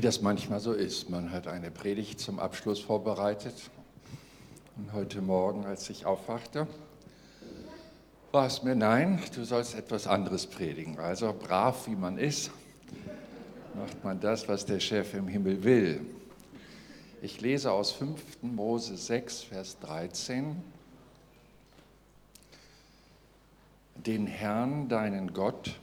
Wie das manchmal so ist. Man hat eine Predigt zum Abschluss vorbereitet. Und heute Morgen, als ich aufwachte, war es mir, nein, du sollst etwas anderes predigen. Also brav wie man ist, macht man das, was der Chef im Himmel will. Ich lese aus 5. Mose 6, Vers 13. Den Herrn, deinen Gott,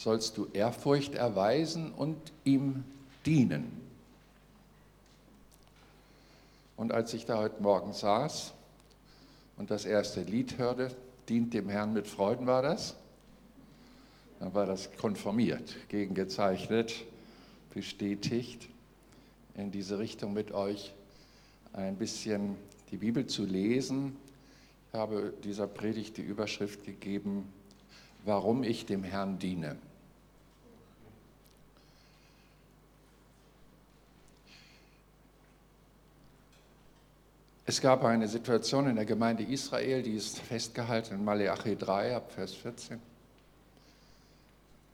sollst du Ehrfurcht erweisen und ihm dienen. Und als ich da heute Morgen saß und das erste Lied hörte, dient dem Herrn mit Freuden war das, dann war das konformiert, gegengezeichnet, bestätigt, in diese Richtung mit euch ein bisschen die Bibel zu lesen. Ich habe dieser Predigt die Überschrift gegeben, warum ich dem Herrn diene. Es gab eine Situation in der Gemeinde Israel, die ist festgehalten in Malachi 3 ab Vers 14.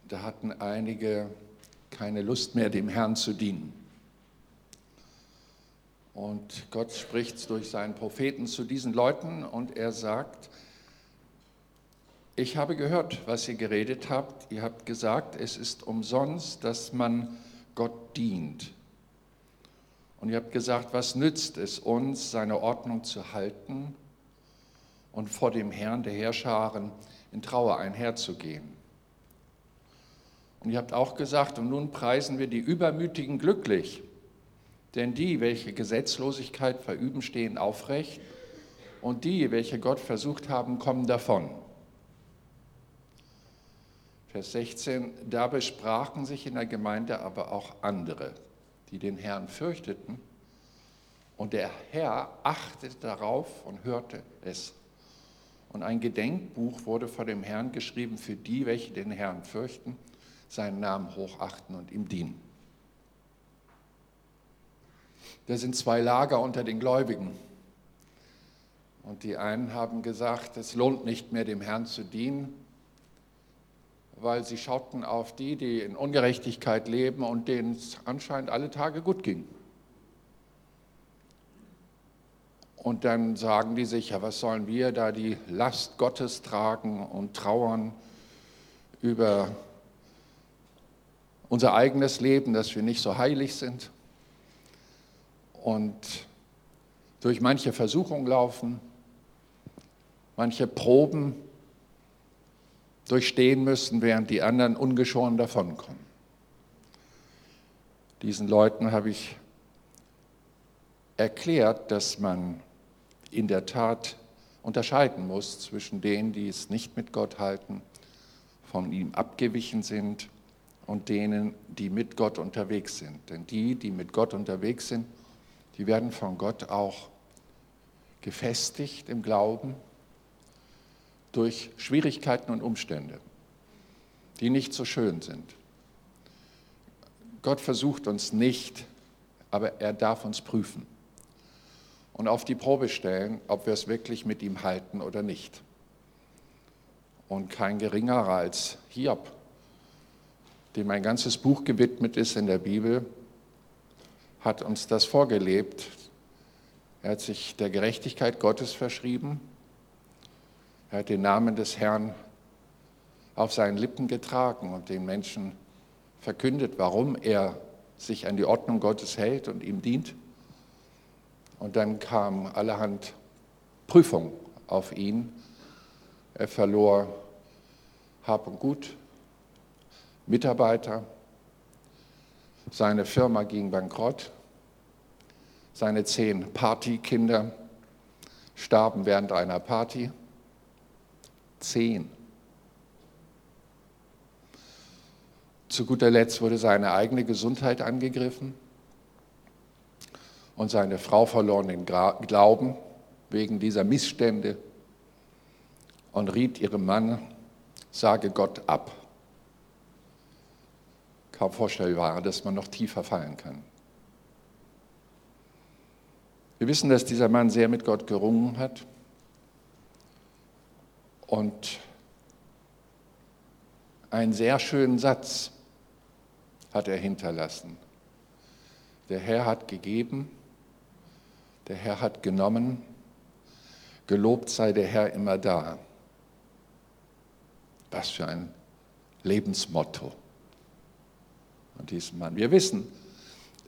Da hatten einige keine Lust mehr, dem Herrn zu dienen. Und Gott spricht durch seinen Propheten zu diesen Leuten und er sagt, ich habe gehört, was ihr geredet habt. Ihr habt gesagt, es ist umsonst, dass man Gott dient. Und ihr habt gesagt, was nützt es uns, seine Ordnung zu halten und vor dem Herrn der Herrscharen in Trauer einherzugehen? Und ihr habt auch gesagt, und nun preisen wir die Übermütigen glücklich, denn die, welche Gesetzlosigkeit verüben, stehen aufrecht, und die, welche Gott versucht haben, kommen davon. Vers 16, da besprachen sich in der Gemeinde aber auch andere die den Herrn fürchteten. Und der Herr achtete darauf und hörte es. Und ein Gedenkbuch wurde vor dem Herrn geschrieben für die, welche den Herrn fürchten, seinen Namen hochachten und ihm dienen. Da sind zwei Lager unter den Gläubigen. Und die einen haben gesagt, es lohnt nicht mehr dem Herrn zu dienen, weil sie schauten auf die, die in Ungerechtigkeit leben und denen es anscheinend alle Tage gut ging. Und dann sagen die sich, ja, was sollen wir da die Last Gottes tragen und trauern über unser eigenes Leben, dass wir nicht so heilig sind und durch manche Versuchungen laufen, manche Proben durchstehen müssen, während die anderen ungeschoren davonkommen. Diesen Leuten habe ich erklärt, dass man in der Tat unterscheiden muss zwischen denen, die es nicht mit Gott halten, von ihm abgewichen sind und denen, die mit Gott unterwegs sind. Denn die, die mit Gott unterwegs sind, die werden von Gott auch gefestigt im Glauben durch Schwierigkeiten und Umstände, die nicht so schön sind. Gott versucht uns nicht, aber er darf uns prüfen und auf die Probe stellen, ob wir es wirklich mit ihm halten oder nicht. Und kein geringerer als Hiob, dem ein ganzes Buch gewidmet ist in der Bibel, hat uns das vorgelebt. Er hat sich der Gerechtigkeit Gottes verschrieben er hat den Namen des Herrn auf seinen Lippen getragen und den Menschen verkündet, warum er sich an die Ordnung Gottes hält und ihm dient. Und dann kam allerhand Prüfung auf ihn. Er verlor Hab und Gut, Mitarbeiter, seine Firma ging bankrott, seine zehn Partykinder starben während einer Party. Zehn. Zu guter Letzt wurde seine eigene Gesundheit angegriffen und seine Frau verlor den Glauben wegen dieser Missstände und riet ihrem Mann, sage Gott ab. Kaum vorstellbar, dass man noch tiefer fallen kann. Wir wissen, dass dieser Mann sehr mit Gott gerungen hat und einen sehr schönen Satz hat er hinterlassen. Der Herr hat gegeben, der Herr hat genommen, gelobt sei der Herr immer da. Was für ein Lebensmotto von diesem Mann. Wir wissen,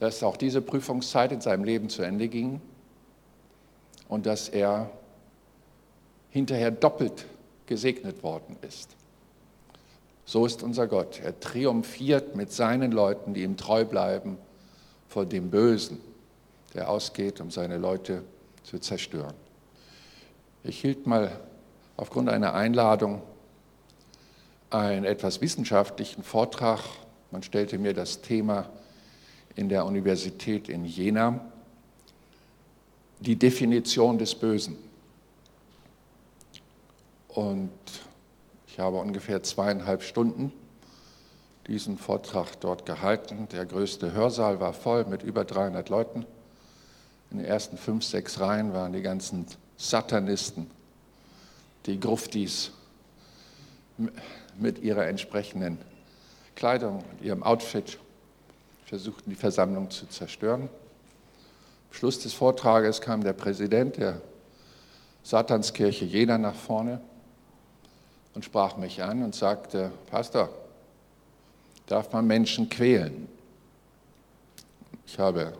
dass auch diese Prüfungszeit in seinem Leben zu Ende ging und dass er hinterher doppelt gesegnet worden ist. So ist unser Gott. Er triumphiert mit seinen Leuten, die ihm treu bleiben, vor dem Bösen, der ausgeht, um seine Leute zu zerstören. Ich hielt mal aufgrund einer Einladung einen etwas wissenschaftlichen Vortrag. Man stellte mir das Thema in der Universität in Jena, die Definition des Bösen. Und ich habe ungefähr zweieinhalb Stunden diesen Vortrag dort gehalten. Der größte Hörsaal war voll mit über 300 Leuten. In den ersten fünf, sechs Reihen waren die ganzen Satanisten, die Gruftis mit ihrer entsprechenden Kleidung, ihrem Outfit, versuchten die Versammlung zu zerstören. Am Schluss des Vortrages kam der Präsident der Satanskirche Jena nach vorne und sprach mich an und sagte, Pastor, darf man Menschen quälen? Ich habe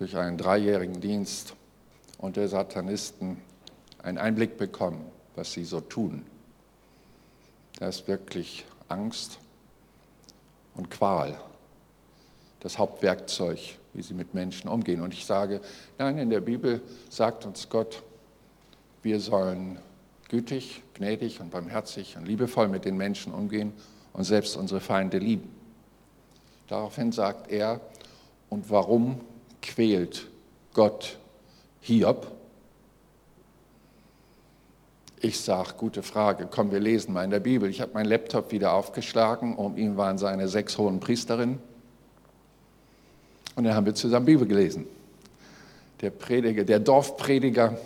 durch einen dreijährigen Dienst unter Satanisten einen Einblick bekommen, was sie so tun. Da ist wirklich Angst und Qual das Hauptwerkzeug, wie sie mit Menschen umgehen. Und ich sage, nein, in der Bibel sagt uns Gott, wir sollen gütig, gnädig und barmherzig und liebevoll mit den Menschen umgehen und selbst unsere Feinde lieben. Daraufhin sagt er, und warum quält Gott Hiob? Ich sage, gute Frage, komm, wir lesen mal in der Bibel. Ich habe meinen Laptop wieder aufgeschlagen, um ihn waren seine sechs hohen Priesterinnen. Und dann haben wir zusammen Bibel gelesen. Der Prediger, der Dorfprediger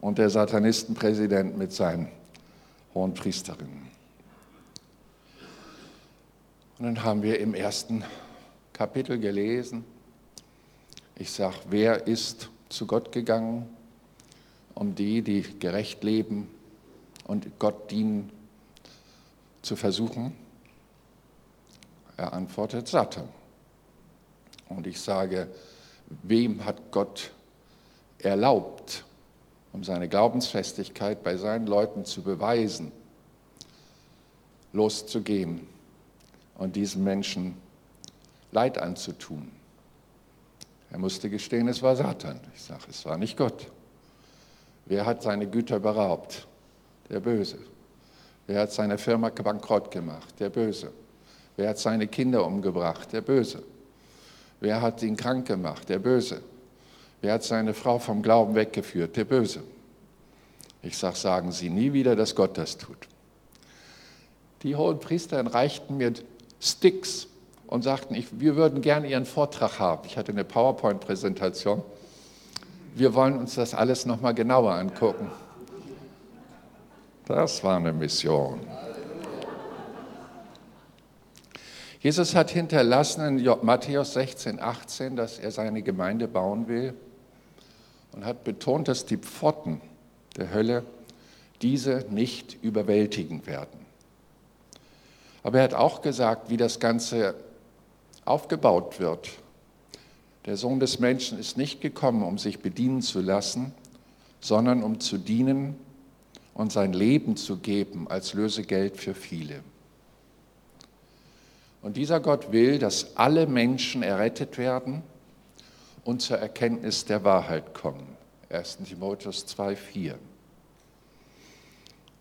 und der Satanistenpräsident mit seinen hohen Priesterinnen. Und dann haben wir im ersten Kapitel gelesen, ich sage, wer ist zu Gott gegangen, um die, die gerecht leben und Gott dienen, zu versuchen? Er antwortet Satan. Und ich sage, wem hat Gott erlaubt, um seine Glaubensfestigkeit bei seinen Leuten zu beweisen, loszugehen und diesen Menschen Leid anzutun? Er musste gestehen, es war Satan. Ich sage, es war nicht Gott. Wer hat seine Güter beraubt? Der Böse. Wer hat seine Firma bankrott gemacht? Der Böse. Wer hat seine Kinder umgebracht? Der Böse. Wer hat ihn krank gemacht? Der Böse. Wer hat seine Frau vom Glauben weggeführt? Der Böse. Ich sage, sagen Sie nie wieder, dass Gott das tut. Die hohen Priester reichten mir Sticks und sagten, ich, wir würden gerne Ihren Vortrag haben. Ich hatte eine PowerPoint-Präsentation. Wir wollen uns das alles nochmal genauer angucken. Das war eine Mission. Jesus hat hinterlassen in Matthäus 16, 18, dass er seine Gemeinde bauen will und hat betont, dass die Pforten der Hölle diese nicht überwältigen werden. Aber er hat auch gesagt, wie das Ganze aufgebaut wird. Der Sohn des Menschen ist nicht gekommen, um sich bedienen zu lassen, sondern um zu dienen und sein Leben zu geben als Lösegeld für viele. Und dieser Gott will, dass alle Menschen errettet werden und zur Erkenntnis der Wahrheit kommen. 1 Timotheus 2, 4.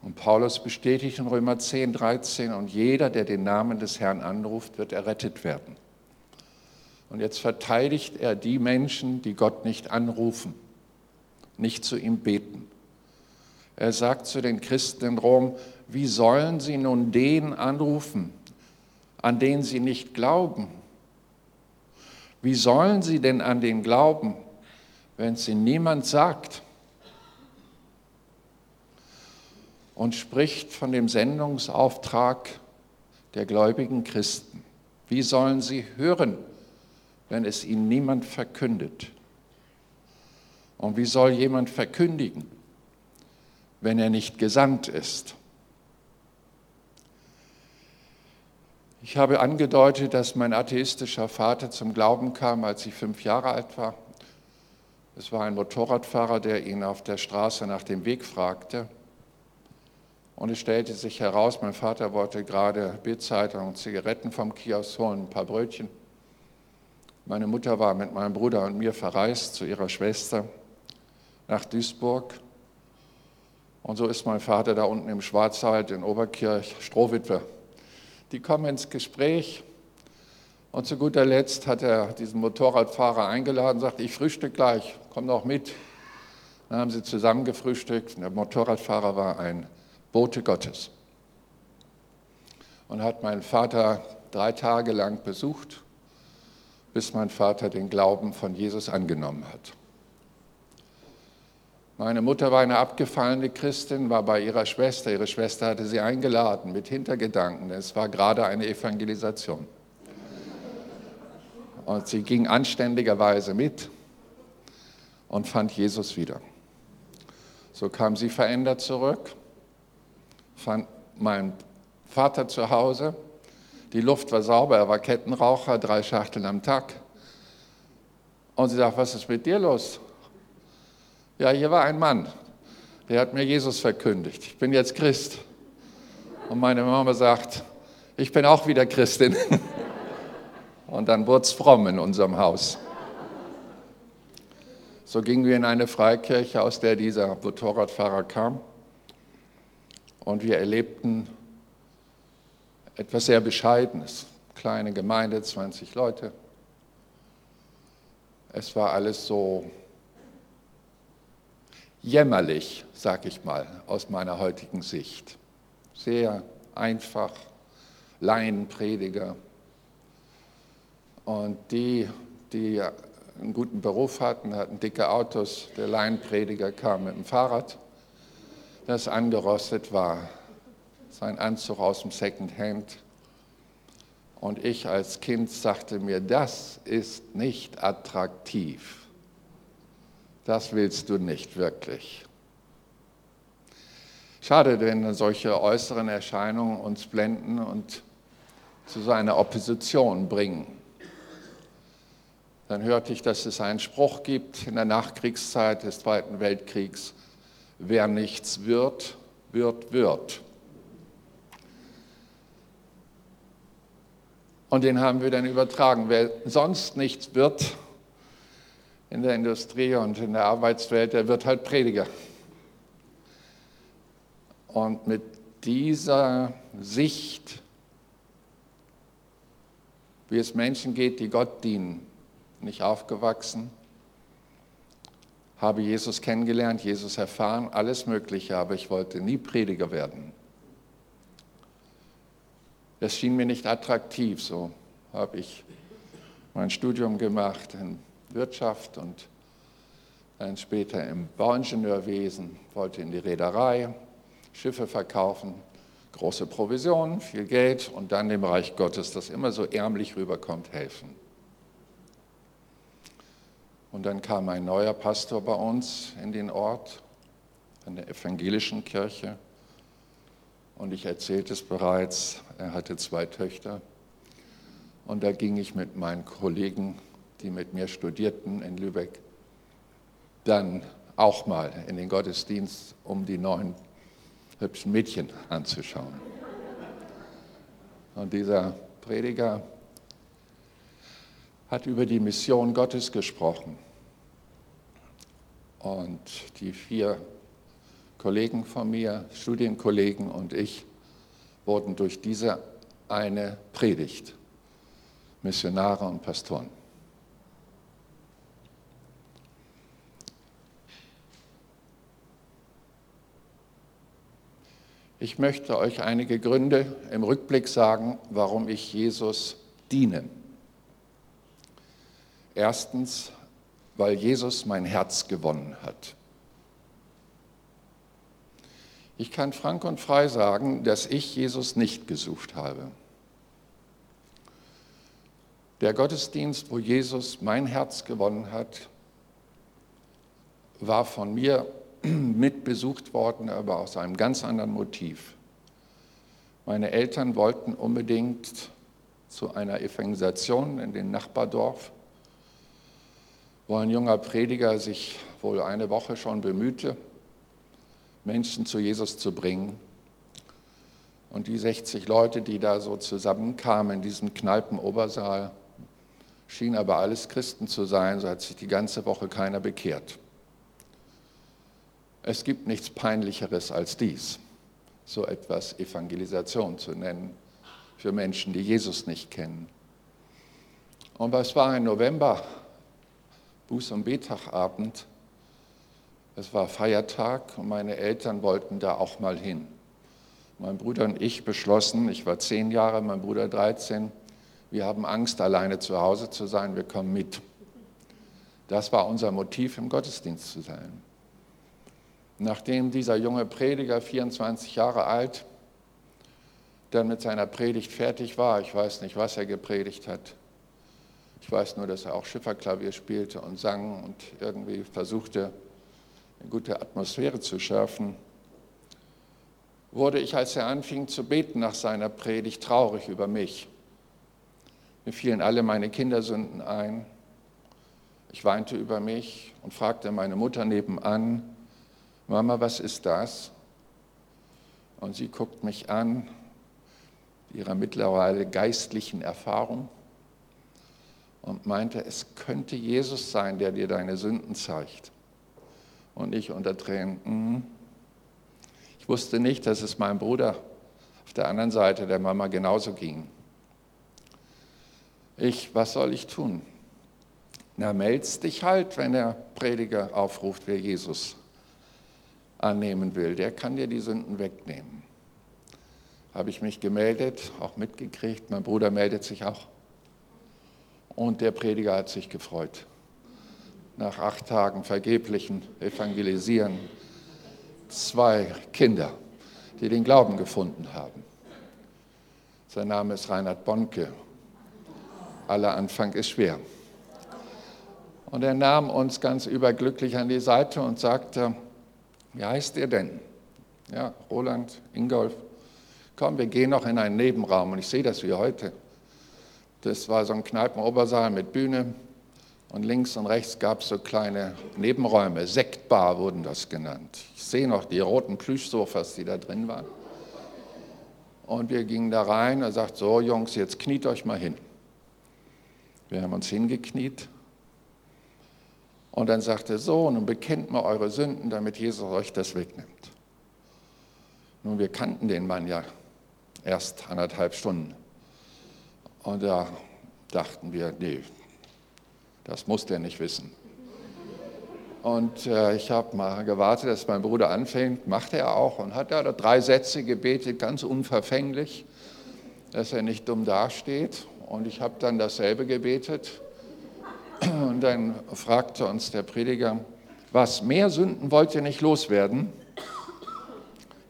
Und Paulus bestätigt in Römer 10, 13, und jeder, der den Namen des Herrn anruft, wird errettet werden. Und jetzt verteidigt er die Menschen, die Gott nicht anrufen, nicht zu ihm beten. Er sagt zu den Christen in Rom, wie sollen sie nun den anrufen, an den sie nicht glauben. Wie sollen sie denn an den glauben, wenn sie niemand sagt? Und spricht von dem Sendungsauftrag der gläubigen Christen. Wie sollen sie hören, wenn es ihnen niemand verkündet? Und wie soll jemand verkündigen, wenn er nicht gesandt ist? Ich habe angedeutet, dass mein atheistischer Vater zum Glauben kam, als ich fünf Jahre alt war. Es war ein Motorradfahrer, der ihn auf der Straße nach dem Weg fragte. Und es stellte sich heraus, mein Vater wollte gerade Bildzeitung und Zigaretten vom Kiosk holen, ein paar Brötchen. Meine Mutter war mit meinem Bruder und mir verreist zu ihrer Schwester nach Duisburg. Und so ist mein Vater da unten im Schwarzwald in Oberkirch, Strohwitwe. Die kommen ins Gespräch und zu guter Letzt hat er diesen Motorradfahrer eingeladen, sagt, ich frühstück gleich, komm doch mit. Dann haben sie zusammen gefrühstückt. Der Motorradfahrer war ein Bote Gottes. Und hat meinen Vater drei Tage lang besucht, bis mein Vater den Glauben von Jesus angenommen hat. Meine Mutter war eine abgefallene Christin, war bei ihrer Schwester. Ihre Schwester hatte sie eingeladen mit Hintergedanken. Es war gerade eine Evangelisation. Und sie ging anständigerweise mit und fand Jesus wieder. So kam sie verändert zurück fand mein Vater zu Hause. Die Luft war sauber, er war Kettenraucher, drei Schachteln am Tag. Und sie sagt, was ist mit dir los? Ja, hier war ein Mann, der hat mir Jesus verkündigt. Ich bin jetzt Christ. Und meine Mama sagt, ich bin auch wieder Christin. Und dann wurde es fromm in unserem Haus. So gingen wir in eine Freikirche, aus der dieser Motorradfahrer kam. Und wir erlebten etwas sehr Bescheidenes. Kleine Gemeinde, 20 Leute. Es war alles so jämmerlich, sag ich mal, aus meiner heutigen Sicht. Sehr einfach, Laienprediger. Und die, die einen guten Beruf hatten, hatten dicke Autos. Der Laienprediger kam mit dem Fahrrad das angerostet war. Sein Anzug aus dem Second Hand. Und ich als Kind sagte mir, das ist nicht attraktiv. Das willst du nicht wirklich. Schade, wenn solche äußeren Erscheinungen uns blenden und zu so einer Opposition bringen. Dann hörte ich, dass es einen Spruch gibt in der Nachkriegszeit des Zweiten Weltkriegs, Wer nichts wird, wird, wird. Und den haben wir dann übertragen. Wer sonst nichts wird in der Industrie und in der Arbeitswelt, der wird halt Prediger. Und mit dieser Sicht, wie es Menschen geht, die Gott dienen, nicht aufgewachsen, habe Jesus kennengelernt, Jesus erfahren, alles Mögliche, aber ich wollte nie Prediger werden. Das schien mir nicht attraktiv, so habe ich mein Studium gemacht in Wirtschaft und dann später im Bauingenieurwesen, wollte in die Reederei, Schiffe verkaufen, große Provisionen, viel Geld und dann dem Reich Gottes, das immer so ärmlich rüberkommt, helfen. Und dann kam ein neuer Pastor bei uns in den Ort, an der evangelischen Kirche. Und ich erzählte es bereits, er hatte zwei Töchter. Und da ging ich mit meinen Kollegen, die mit mir studierten in Lübeck, dann auch mal in den Gottesdienst, um die neuen hübschen Mädchen anzuschauen. Und dieser Prediger hat über die Mission Gottes gesprochen. Und die vier Kollegen von mir, Studienkollegen und ich, wurden durch diese eine Predigt Missionare und Pastoren. Ich möchte euch einige Gründe im Rückblick sagen, warum ich Jesus diene. Erstens, weil Jesus mein Herz gewonnen hat. Ich kann frank und frei sagen, dass ich Jesus nicht gesucht habe. Der Gottesdienst, wo Jesus mein Herz gewonnen hat, war von mir mitbesucht worden, aber aus einem ganz anderen Motiv. Meine Eltern wollten unbedingt zu einer Evangelisation in den Nachbardorf, wo ein junger Prediger sich wohl eine Woche schon bemühte, Menschen zu Jesus zu bringen. Und die 60 Leute, die da so zusammenkamen in diesem Kneipenobersaal, schien aber alles Christen zu sein, so hat sich die ganze Woche keiner bekehrt. Es gibt nichts Peinlicheres als dies, so etwas Evangelisation zu nennen für Menschen, die Jesus nicht kennen. Und es war ein November, Buß- und Betagabend. Es war Feiertag und meine Eltern wollten da auch mal hin. Mein Bruder und ich beschlossen, ich war zehn Jahre, mein Bruder 13, wir haben Angst, alleine zu Hause zu sein, wir kommen mit. Das war unser Motiv, im Gottesdienst zu sein. Nachdem dieser junge Prediger, 24 Jahre alt, dann mit seiner Predigt fertig war, ich weiß nicht, was er gepredigt hat, ich weiß nur, dass er auch Schifferklavier spielte und sang und irgendwie versuchte, eine gute Atmosphäre zu schärfen, wurde ich, als er anfing zu beten nach seiner Predigt, traurig über mich. Mir fielen alle meine Kindersünden ein. Ich weinte über mich und fragte meine Mutter nebenan, Mama, was ist das? Und sie guckt mich an, ihrer mittlerweile geistlichen Erfahrung, und meinte, es könnte Jesus sein, der dir deine Sünden zeigt. Und ich unter Tränen, mm. ich wusste nicht, dass es meinem Bruder auf der anderen Seite der Mama genauso ging. Ich, was soll ich tun? Na, meldest dich halt, wenn der Prediger aufruft, wer Jesus annehmen will. Der kann dir die Sünden wegnehmen. Habe ich mich gemeldet, auch mitgekriegt. Mein Bruder meldet sich auch. Und der Prediger hat sich gefreut. Nach acht Tagen vergeblichen Evangelisieren zwei Kinder, die den Glauben gefunden haben. Sein Name ist Reinhard Bonke. Aller Anfang ist schwer. Und er nahm uns ganz überglücklich an die Seite und sagte, wie heißt ihr denn? Ja, Roland, Ingolf. Komm, wir gehen noch in einen Nebenraum und ich sehe das wie heute. Das war so ein Kneipenobersaal mit Bühne und links und rechts gab es so kleine Nebenräume, Sektbar wurden das genannt. Ich sehe noch die roten Plüschsofas, die da drin waren. Und wir gingen da rein, er sagt, so Jungs, jetzt kniet euch mal hin. Wir haben uns hingekniet. Und dann sagte er, so, nun bekennt mal eure Sünden, damit Jesus euch das wegnimmt. Nun, wir kannten den Mann ja erst anderthalb Stunden. Und da dachten wir, nee, das muss der nicht wissen. Und äh, ich habe mal gewartet, dass mein Bruder anfängt, machte er auch und hat da drei Sätze gebetet, ganz unverfänglich, dass er nicht dumm dasteht. Und ich habe dann dasselbe gebetet. Und dann fragte uns der Prediger, was, mehr Sünden wollt ihr nicht loswerden?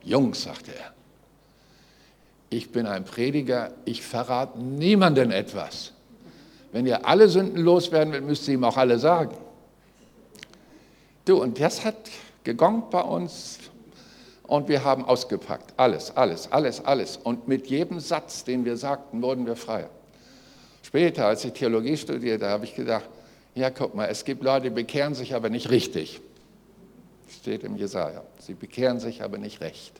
Jungs, sagte er, ich bin ein Prediger, ich verrate niemandem etwas. Wenn ihr alle Sünden loswerden wollt, müsst ihr ihm auch alle sagen. Du, und das hat gegongt bei uns und wir haben ausgepackt. Alles, alles, alles, alles. Und mit jedem Satz, den wir sagten, wurden wir freier. Später, als ich Theologie studierte, habe ich gedacht, ja, guck mal, es gibt Leute, die bekehren sich aber nicht richtig. Steht im Jesaja. Sie bekehren sich aber nicht recht.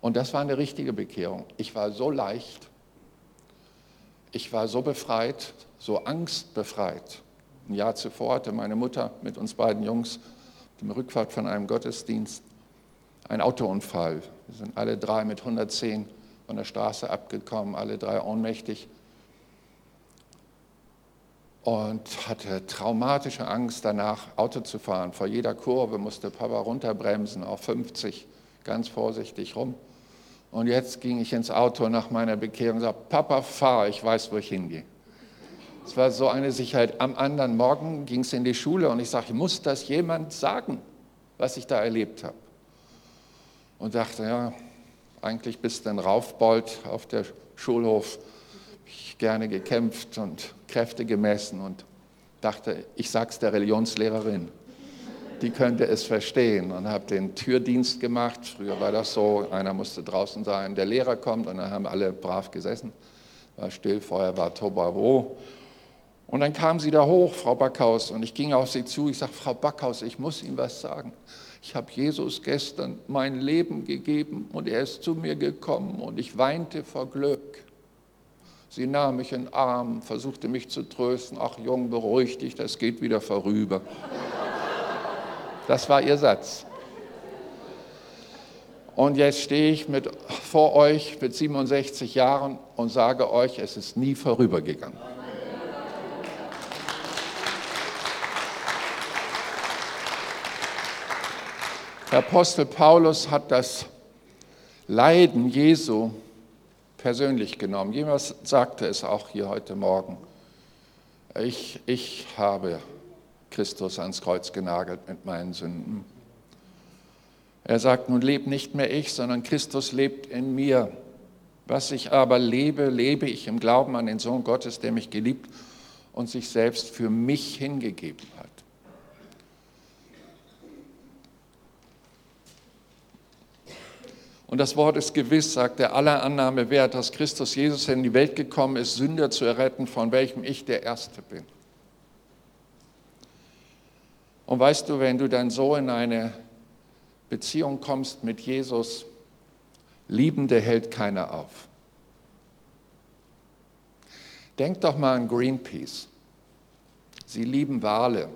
Und das war eine richtige Bekehrung. Ich war so leicht, ich war so befreit, so angstbefreit. Ein Jahr zuvor hatte meine Mutter mit uns beiden Jungs dem Rückfahrt von einem Gottesdienst einen Autounfall. Wir sind alle drei mit 110 von der Straße abgekommen, alle drei ohnmächtig und hatte traumatische Angst danach, Auto zu fahren. Vor jeder Kurve musste Papa runterbremsen, auf 50, ganz vorsichtig rum. Und jetzt ging ich ins Auto nach meiner Bekehrung und sagte, Papa, fahr, ich weiß, wo ich hingehe. Es war so eine Sicherheit. Am anderen Morgen ging es in die Schule und ich sagte, muss das jemand sagen, was ich da erlebt habe? Und dachte, ja, eigentlich bist du ein Raufbold auf der Schulhof, ich gerne gekämpft und Kräfte gemessen und dachte, ich sag's der Religionslehrerin. Die könnte es verstehen und habe den Türdienst gemacht. Früher war das so, einer musste draußen sein, der Lehrer kommt und dann haben alle brav gesessen. War still, vorher war Tobavo. Und dann kam sie da hoch, Frau Backhaus, und ich ging auf sie zu. Ich sagte, Frau Backhaus, ich muss Ihnen was sagen. Ich habe Jesus gestern mein Leben gegeben und er ist zu mir gekommen und ich weinte vor Glück. Sie nahm mich in den Arm, versuchte mich zu trösten. Ach Jung, beruhig dich, das geht wieder vorüber. Das war ihr Satz. Und jetzt stehe ich mit, vor euch mit 67 Jahren und sage euch, es ist nie vorübergegangen. Der Apostel Paulus hat das Leiden Jesu persönlich genommen. Jemand sagte es auch hier heute Morgen. Ich, ich habe Christus ans Kreuz genagelt mit meinen Sünden. Er sagt, nun lebt nicht mehr ich, sondern Christus lebt in mir. Was ich aber lebe, lebe ich im Glauben an den Sohn Gottes, der mich geliebt und sich selbst für mich hingegeben hat. Und das Wort ist gewiss, sagt er, aller Annahme wert, dass Christus Jesus in die Welt gekommen ist, Sünder zu erretten, von welchem ich der Erste bin. Und weißt du, wenn du dann so in eine Beziehung kommst mit Jesus, Liebende hält keiner auf. Denk doch mal an Greenpeace. Sie lieben Wale.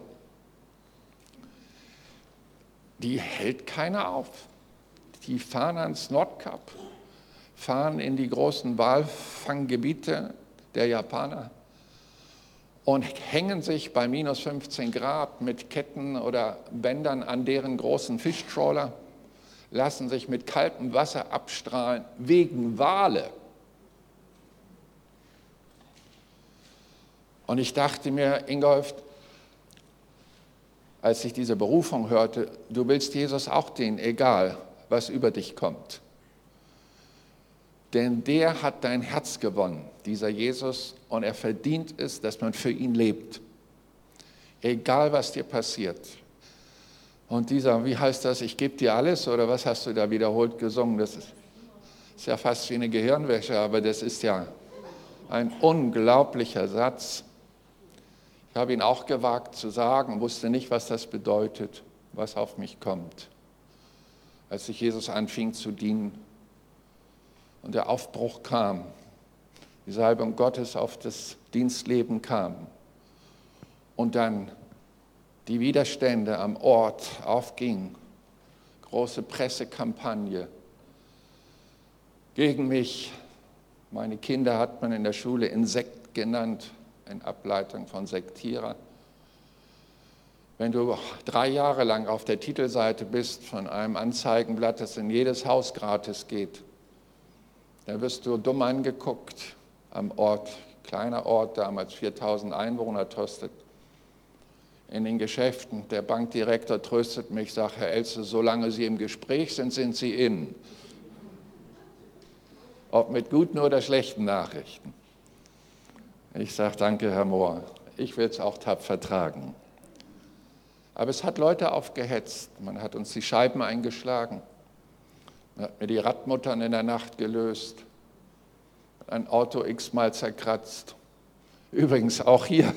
Die hält keiner auf die fahren ans Nordkap, fahren in die großen Walfanggebiete der Japaner und hängen sich bei minus 15 Grad mit Ketten oder Bändern an deren großen Fischtrawler, lassen sich mit kaltem Wasser abstrahlen wegen Wale. Und ich dachte mir, Ingolf, als ich diese Berufung hörte, du willst Jesus auch dienen, egal was über dich kommt. Denn der hat dein Herz gewonnen, dieser Jesus, und er verdient es, dass man für ihn lebt. Egal, was dir passiert. Und dieser, wie heißt das, ich gebe dir alles, oder was hast du da wiederholt gesungen? Das ist, ist ja fast wie eine Gehirnwäsche, aber das ist ja ein unglaublicher Satz. Ich habe ihn auch gewagt zu sagen, wusste nicht, was das bedeutet, was auf mich kommt als sich Jesus anfing zu dienen und der Aufbruch kam, die Salbung Gottes auf das Dienstleben kam und dann die Widerstände am Ort aufgingen, große Pressekampagne gegen mich. Meine Kinder hat man in der Schule Insekt genannt, in Ableitung von Sektierer. Wenn du drei Jahre lang auf der Titelseite bist von einem Anzeigenblatt, das in jedes Haus gratis geht, dann wirst du dumm angeguckt am Ort, kleiner Ort, damals 4000 Einwohner tröstet. In den Geschäften, der Bankdirektor tröstet mich, sagt, Herr Elze, solange Sie im Gespräch sind, sind Sie in. Ob mit guten oder schlechten Nachrichten. Ich sage, danke, Herr Mohr, ich will es auch tapfer tragen. Aber es hat Leute aufgehetzt. Man hat uns die Scheiben eingeschlagen. Man hat mir die Radmuttern in der Nacht gelöst. Ein Auto x-mal zerkratzt. Übrigens auch hier.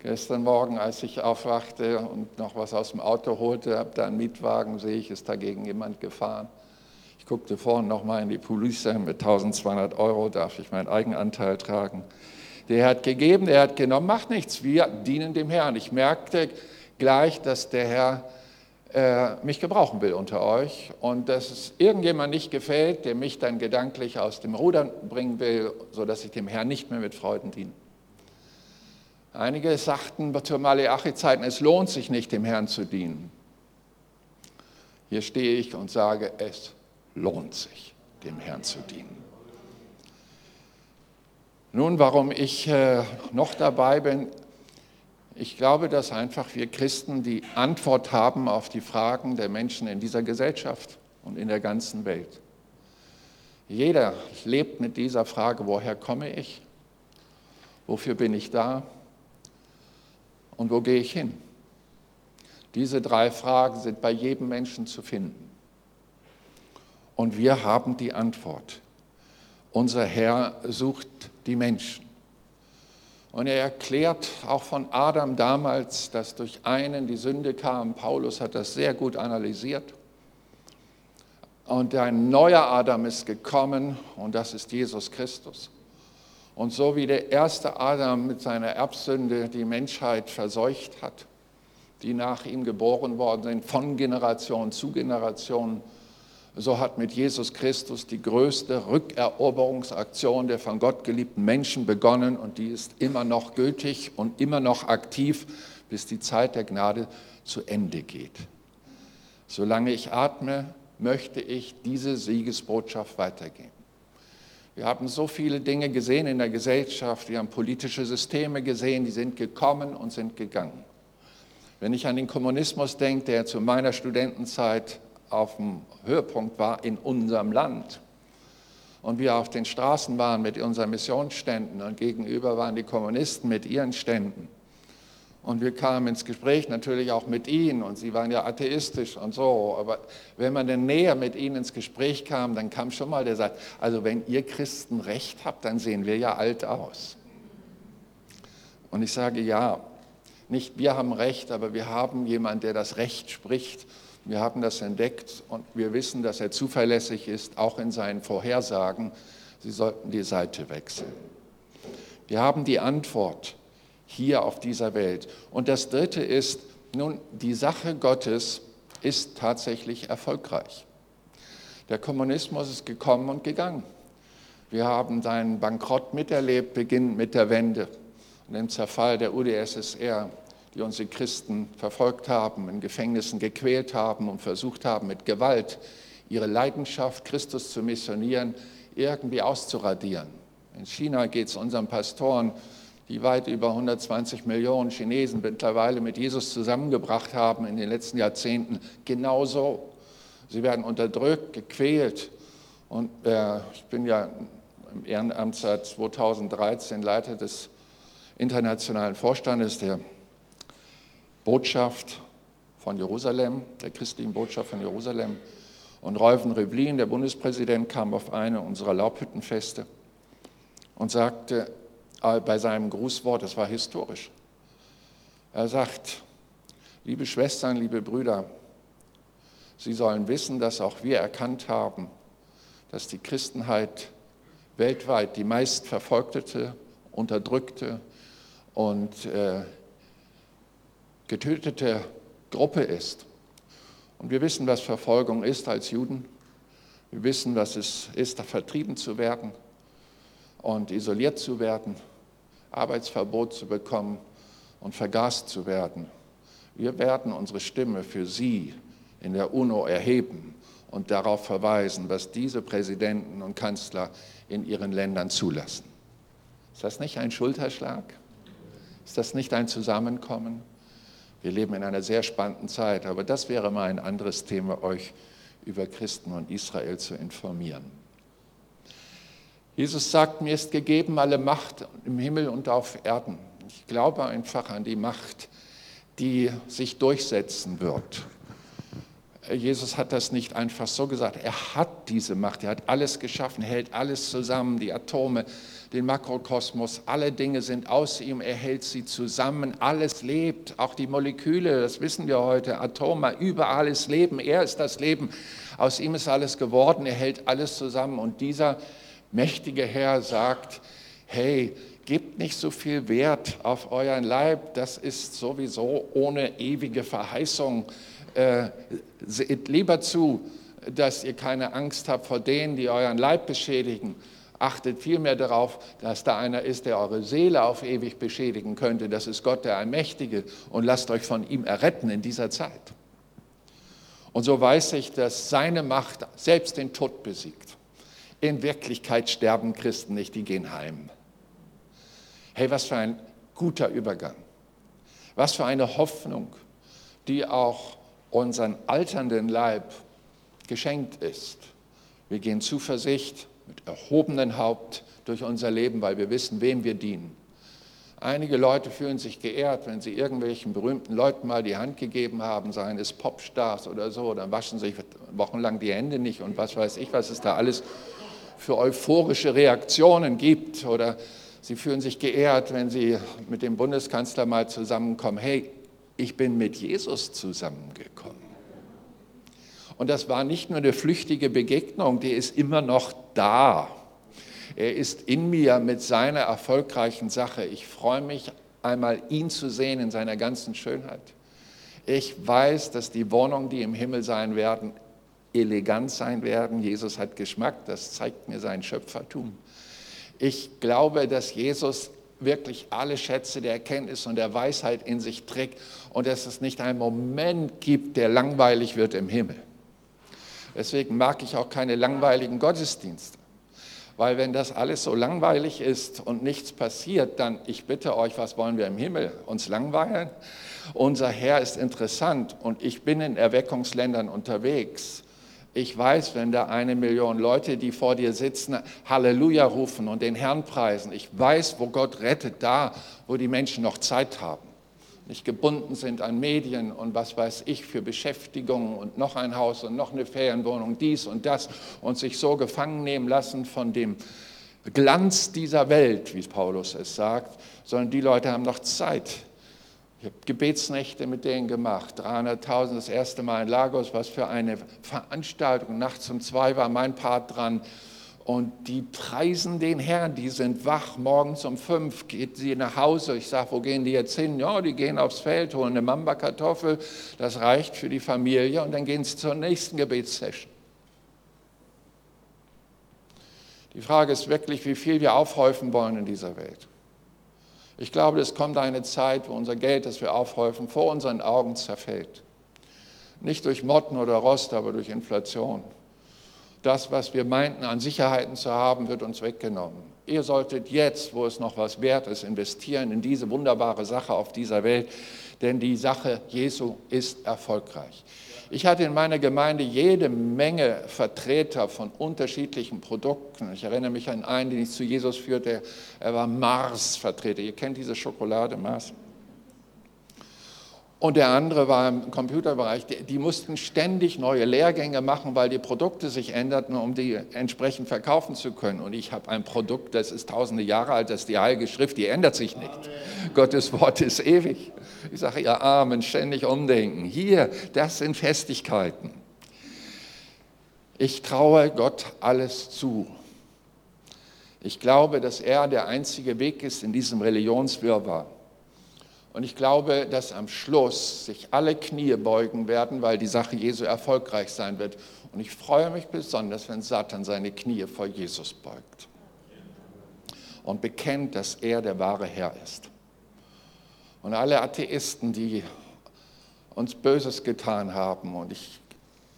Gestern Morgen, als ich aufwachte und noch was aus dem Auto holte, habe da einen Mietwagen, sehe ich, ist dagegen jemand gefahren. Ich guckte vorhin noch mal in die Police, mit 1200 Euro darf ich meinen Eigenanteil tragen. Der hat gegeben, der hat genommen, macht nichts, wir dienen dem Herrn. Ich merkte, gleich, dass der Herr äh, mich gebrauchen will unter euch und dass es irgendjemand nicht gefällt, der mich dann gedanklich aus dem Rudern bringen will, sodass ich dem Herrn nicht mehr mit Freuden diene. Einige sagten zur Maleachi-Zeiten, es lohnt sich nicht, dem Herrn zu dienen. Hier stehe ich und sage, es lohnt sich, dem Herrn zu dienen. Nun, warum ich äh, noch dabei bin, ich glaube, dass einfach wir Christen die Antwort haben auf die Fragen der Menschen in dieser Gesellschaft und in der ganzen Welt. Jeder lebt mit dieser Frage, woher komme ich? Wofür bin ich da? Und wo gehe ich hin? Diese drei Fragen sind bei jedem Menschen zu finden. Und wir haben die Antwort. Unser Herr sucht die Menschen. Und er erklärt auch von Adam damals, dass durch einen die Sünde kam. Paulus hat das sehr gut analysiert. Und ein neuer Adam ist gekommen und das ist Jesus Christus. Und so wie der erste Adam mit seiner Erbsünde die Menschheit verseucht hat, die nach ihm geboren worden sind, von Generation zu Generation, so hat mit Jesus Christus die größte Rückeroberungsaktion der von Gott geliebten Menschen begonnen und die ist immer noch gültig und immer noch aktiv, bis die Zeit der Gnade zu Ende geht. Solange ich atme, möchte ich diese Siegesbotschaft weitergeben. Wir haben so viele Dinge gesehen in der Gesellschaft, wir haben politische Systeme gesehen, die sind gekommen und sind gegangen. Wenn ich an den Kommunismus denke, der zu meiner Studentenzeit auf dem Höhepunkt war in unserem Land, und wir auf den Straßen waren mit unseren Missionsständen und gegenüber waren die Kommunisten mit ihren Ständen, und wir kamen ins Gespräch natürlich auch mit ihnen und sie waren ja atheistisch und so. Aber wenn man dann näher mit ihnen ins Gespräch kam, dann kam schon mal der Satz, also wenn ihr Christen recht habt, dann sehen wir ja alt aus. Und ich sage ja, nicht wir haben recht, aber wir haben jemanden, der das Recht spricht. Wir haben das entdeckt und wir wissen, dass er zuverlässig ist, auch in seinen Vorhersagen. Sie sollten die Seite wechseln. Wir haben die Antwort hier auf dieser Welt. Und das Dritte ist, nun, die Sache Gottes ist tatsächlich erfolgreich. Der Kommunismus ist gekommen und gegangen. Wir haben seinen Bankrott miterlebt, beginnend mit der Wende und dem Zerfall der UdSSR, die unsere Christen verfolgt haben, in Gefängnissen gequält haben und versucht haben, mit Gewalt ihre Leidenschaft, Christus zu missionieren, irgendwie auszuradieren. In China geht es unseren Pastoren die weit über 120 Millionen Chinesen mittlerweile mit Jesus zusammengebracht haben in den letzten Jahrzehnten, genauso. Sie werden unterdrückt, gequält. Und äh, ich bin ja im Ehrenamt seit 2013 Leiter des internationalen Vorstandes der Botschaft von Jerusalem, der christlichen Botschaft von Jerusalem. Und Reuven Rivlin, der Bundespräsident, kam auf eine unserer Laubhüttenfeste und sagte, bei seinem Grußwort, das war historisch. Er sagt, liebe Schwestern, liebe Brüder, Sie sollen wissen, dass auch wir erkannt haben, dass die Christenheit weltweit die meist verfolgte, unterdrückte und äh, getötete Gruppe ist. Und wir wissen, was Verfolgung ist als Juden. Wir wissen, was es ist, vertrieben zu werden und isoliert zu werden. Arbeitsverbot zu bekommen und vergast zu werden. Wir werden unsere Stimme für Sie in der UNO erheben und darauf verweisen, was diese Präsidenten und Kanzler in ihren Ländern zulassen. Ist das nicht ein Schulterschlag? Ist das nicht ein Zusammenkommen? Wir leben in einer sehr spannenden Zeit, aber das wäre mal ein anderes Thema, euch über Christen und Israel zu informieren. Jesus sagt, mir ist gegeben alle Macht im Himmel und auf Erden. Ich glaube einfach an die Macht, die sich durchsetzen wird. Jesus hat das nicht einfach so gesagt. Er hat diese Macht. Er hat alles geschaffen, hält alles zusammen, die Atome, den Makrokosmos. Alle Dinge sind aus ihm. Er hält sie zusammen. Alles lebt, auch die Moleküle, das wissen wir heute, Atome, überall ist Leben. Er ist das Leben. Aus ihm ist alles geworden. Er hält alles zusammen. Und dieser mächtige Herr sagt, hey, gebt nicht so viel Wert auf euren Leib, das ist sowieso ohne ewige Verheißung. Äh, seht lieber zu, dass ihr keine Angst habt vor denen, die euren Leib beschädigen. Achtet vielmehr darauf, dass da einer ist, der eure Seele auf ewig beschädigen könnte. Das ist Gott der Allmächtige und lasst euch von ihm erretten in dieser Zeit. Und so weiß ich, dass seine Macht selbst den Tod besiegt. In Wirklichkeit sterben Christen nicht, die gehen heim. Hey, was für ein guter Übergang. Was für eine Hoffnung, die auch unseren alternden Leib geschenkt ist. Wir gehen Zuversicht mit erhobenem Haupt durch unser Leben, weil wir wissen, wem wir dienen. Einige Leute fühlen sich geehrt, wenn sie irgendwelchen berühmten Leuten mal die Hand gegeben haben, seien es Popstars oder so, dann waschen sich wochenlang die Hände nicht und was weiß ich, was es da alles für euphorische Reaktionen gibt. Oder sie fühlen sich geehrt, wenn sie mit dem Bundeskanzler mal zusammenkommen. Hey, ich bin mit Jesus zusammengekommen. Und das war nicht nur eine flüchtige Begegnung, die ist immer noch da. Er ist in mir mit seiner erfolgreichen Sache. Ich freue mich einmal, ihn zu sehen in seiner ganzen Schönheit. Ich weiß, dass die Wohnungen, die im Himmel sein werden, elegant sein werden. Jesus hat Geschmack, das zeigt mir sein Schöpfertum. Ich glaube, dass Jesus wirklich alle Schätze der Erkenntnis und der Weisheit in sich trägt und dass es nicht einen Moment gibt, der langweilig wird im Himmel. Deswegen mag ich auch keine langweiligen Gottesdienste. Weil wenn das alles so langweilig ist und nichts passiert, dann, ich bitte euch, was wollen wir im Himmel? Uns langweilen? Unser Herr ist interessant und ich bin in Erweckungsländern unterwegs. Ich weiß, wenn da eine Million Leute, die vor dir sitzen, Halleluja rufen und den Herrn preisen. Ich weiß, wo Gott rettet, da, wo die Menschen noch Zeit haben nicht gebunden sind an Medien und was weiß ich für Beschäftigungen und noch ein Haus und noch eine Ferienwohnung, dies und das und sich so gefangen nehmen lassen von dem Glanz dieser Welt, wie Paulus es sagt, sondern die Leute haben noch Zeit. Ich habe Gebetsnächte mit denen gemacht, 300.000 das erste Mal in Lagos, was für eine Veranstaltung. Nachts um zwei war mein Part dran und die preisen den Herrn, die sind wach, morgens um fünf geht sie nach Hause. Ich sage, wo gehen die jetzt hin? Ja, die gehen aufs Feld, holen eine Mamba-Kartoffel, das reicht für die Familie und dann gehen sie zur nächsten Gebetssession. Die Frage ist wirklich, wie viel wir aufhäufen wollen in dieser Welt. Ich glaube, es kommt eine Zeit, wo unser Geld, das wir aufhäufen, vor unseren Augen zerfällt. Nicht durch Motten oder Rost, aber durch Inflation das, was wir meinten an Sicherheiten zu haben, wird uns weggenommen. Ihr solltet jetzt, wo es noch was wert ist, investieren in diese wunderbare Sache auf dieser Welt, denn die Sache Jesu ist erfolgreich. Ich hatte in meiner Gemeinde jede Menge Vertreter von unterschiedlichen Produkten. Ich erinnere mich an einen, den ich zu Jesus führte. Er war Mars-Vertreter. Ihr kennt diese Schokolade Mars? Und der andere war im Computerbereich. Die, die, mussten ständig neue Lehrgänge machen, weil die Produkte sich änderten, um die entsprechend verkaufen zu können. Und ich habe ein Produkt, das ist tausende Jahre alt, das ist die Heilige Schrift, die ändert sich nicht. Amen. Gottes Wort ist ewig. Ich sage, ihr Armen, ständig umdenken. Hier, das sind Festigkeiten. Ich traue Gott alles zu. Ich glaube, dass er der einzige Weg ist in diesem Religionswirrwarr. Und ich glaube, dass am Schluss sich alle Knie beugen werden, weil die Sache Jesu erfolgreich sein wird. Und ich freue mich besonders, wenn Satan seine Knie vor Jesus beugt und bekennt, dass er der wahre Herr ist. Und alle Atheisten, die uns Böses getan haben, und ich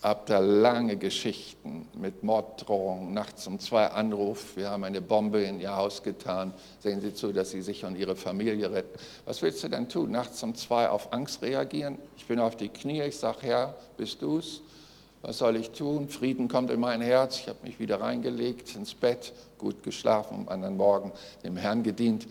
habe da lange Geschichten mit Morddrohungen, nachts um zwei Anruf, wir haben eine Bombe in ihr Haus getan, sehen Sie zu, dass Sie sich und Ihre Familie retten. Was willst du denn tun? Nachts um zwei auf Angst reagieren? Ich bin auf die Knie, ich sage, Herr, bist du's? Was soll ich tun? Frieden kommt in mein Herz. Ich habe mich wieder reingelegt ins Bett, gut geschlafen, am anderen Morgen dem Herrn gedient.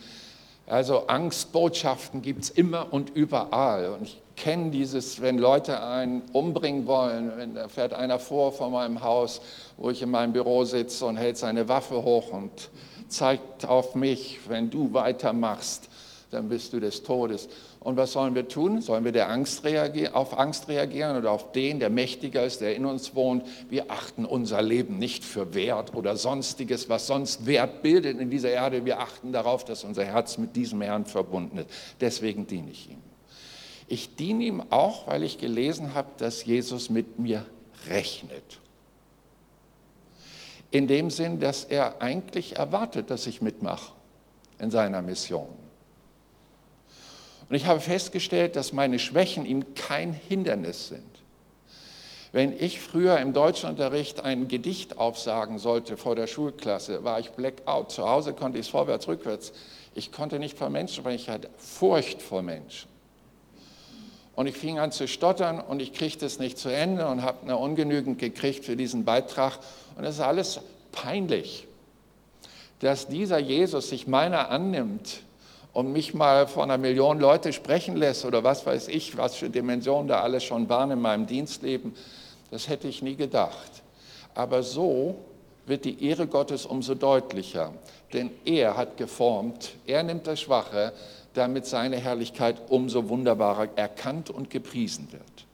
Also Angstbotschaften gibt es immer und überall. Und ich kenne dieses, wenn Leute einen umbringen wollen, wenn, da fährt einer vor vor meinem Haus, wo ich in meinem Büro sitze und hält seine Waffe hoch und zeigt auf mich, wenn du weitermachst, dann bist du des Todes. Und was sollen wir tun? Sollen wir der Angst auf Angst reagieren oder auf den, der mächtiger ist, der in uns wohnt? Wir achten unser Leben nicht für Wert oder sonstiges, was sonst Wert bildet in dieser Erde. Wir achten darauf, dass unser Herz mit diesem Herrn verbunden ist. Deswegen diene ich ihm. Ich diene ihm auch, weil ich gelesen habe, dass Jesus mit mir rechnet. In dem Sinn, dass er eigentlich erwartet, dass ich mitmache in seiner Mission. Und ich habe festgestellt, dass meine Schwächen ihm kein Hindernis sind. Wenn ich früher im Deutschunterricht ein Gedicht aufsagen sollte vor der Schulklasse, war ich blackout. Zu Hause konnte ich es vorwärts, rückwärts. Ich konnte nicht vor Menschen sprechen, ich hatte Furcht vor Menschen. Und ich fing an zu stottern und ich kriegte es nicht zu Ende und habe eine ungenügend gekriegt für diesen Beitrag. Und das ist alles peinlich, dass dieser Jesus sich meiner annimmt und mich mal vor einer Million Leute sprechen lässt oder was weiß ich, was für Dimensionen da alles schon waren in meinem Dienstleben. Das hätte ich nie gedacht. Aber so wird die Ehre Gottes umso deutlicher, denn er hat geformt, er nimmt das Schwache, damit seine Herrlichkeit umso wunderbarer erkannt und gepriesen wird.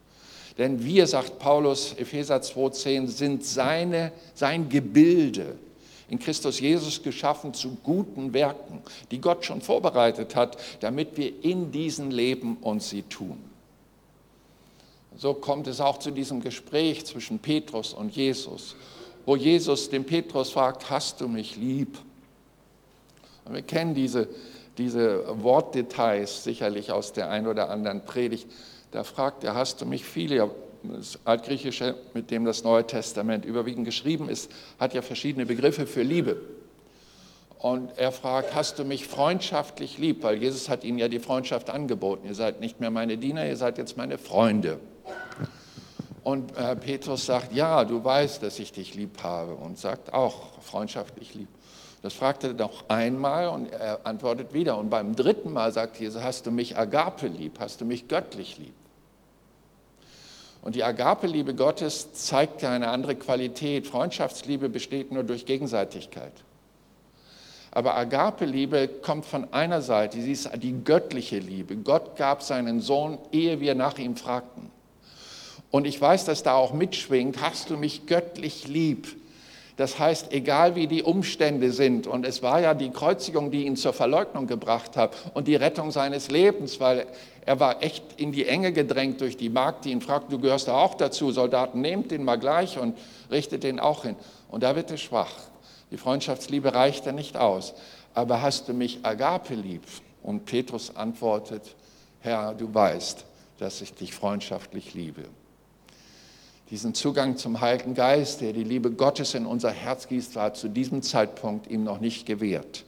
Denn wir, sagt Paulus, Epheser 2,10, sind seine, sein Gebilde in Christus Jesus geschaffen zu guten Werken, die Gott schon vorbereitet hat, damit wir in diesen leben und sie tun. So kommt es auch zu diesem Gespräch zwischen Petrus und Jesus, wo Jesus dem Petrus fragt, hast du mich lieb? Und wir kennen diese, diese Wortdetails sicherlich aus der ein oder anderen Predigt. Da fragt er, hast du mich viele? Das Altgriechische, mit dem das Neue Testament überwiegend geschrieben ist, hat ja verschiedene Begriffe für Liebe. Und er fragt, hast du mich freundschaftlich lieb? Weil Jesus hat ihnen ja die Freundschaft angeboten. Ihr seid nicht mehr meine Diener, ihr seid jetzt meine Freunde. Und äh, Petrus sagt, ja, du weißt, dass ich dich lieb habe und sagt auch freundschaftlich lieb. Das fragt er noch einmal und er antwortet wieder. Und beim dritten Mal sagt Jesus, hast du mich Agape lieb, hast du mich göttlich lieb. Und die Agape-Liebe Gottes zeigt eine andere Qualität. Freundschaftsliebe besteht nur durch Gegenseitigkeit. Aber Agape-Liebe kommt von einer Seite, sie ist die göttliche Liebe. Gott gab seinen Sohn, ehe wir nach ihm fragten. Und ich weiß, dass da auch mitschwingt, hast du mich göttlich lieb? Das heißt, egal wie die Umstände sind, und es war ja die Kreuzigung, die ihn zur Verleugnung gebracht hat und die Rettung seines Lebens, weil er war echt in die Enge gedrängt durch die Magd, die ihn fragt, du gehörst da auch dazu, Soldaten, nehmt den mal gleich und richtet den auch hin. Und da wird er schwach. Die Freundschaftsliebe reicht er nicht aus. Aber hast du mich Agape lieb? Und Petrus antwortet, Herr, du weißt, dass ich dich freundschaftlich liebe diesen Zugang zum Heiligen Geist, der die Liebe Gottes in unser Herz gießt, war zu diesem Zeitpunkt ihm noch nicht gewährt.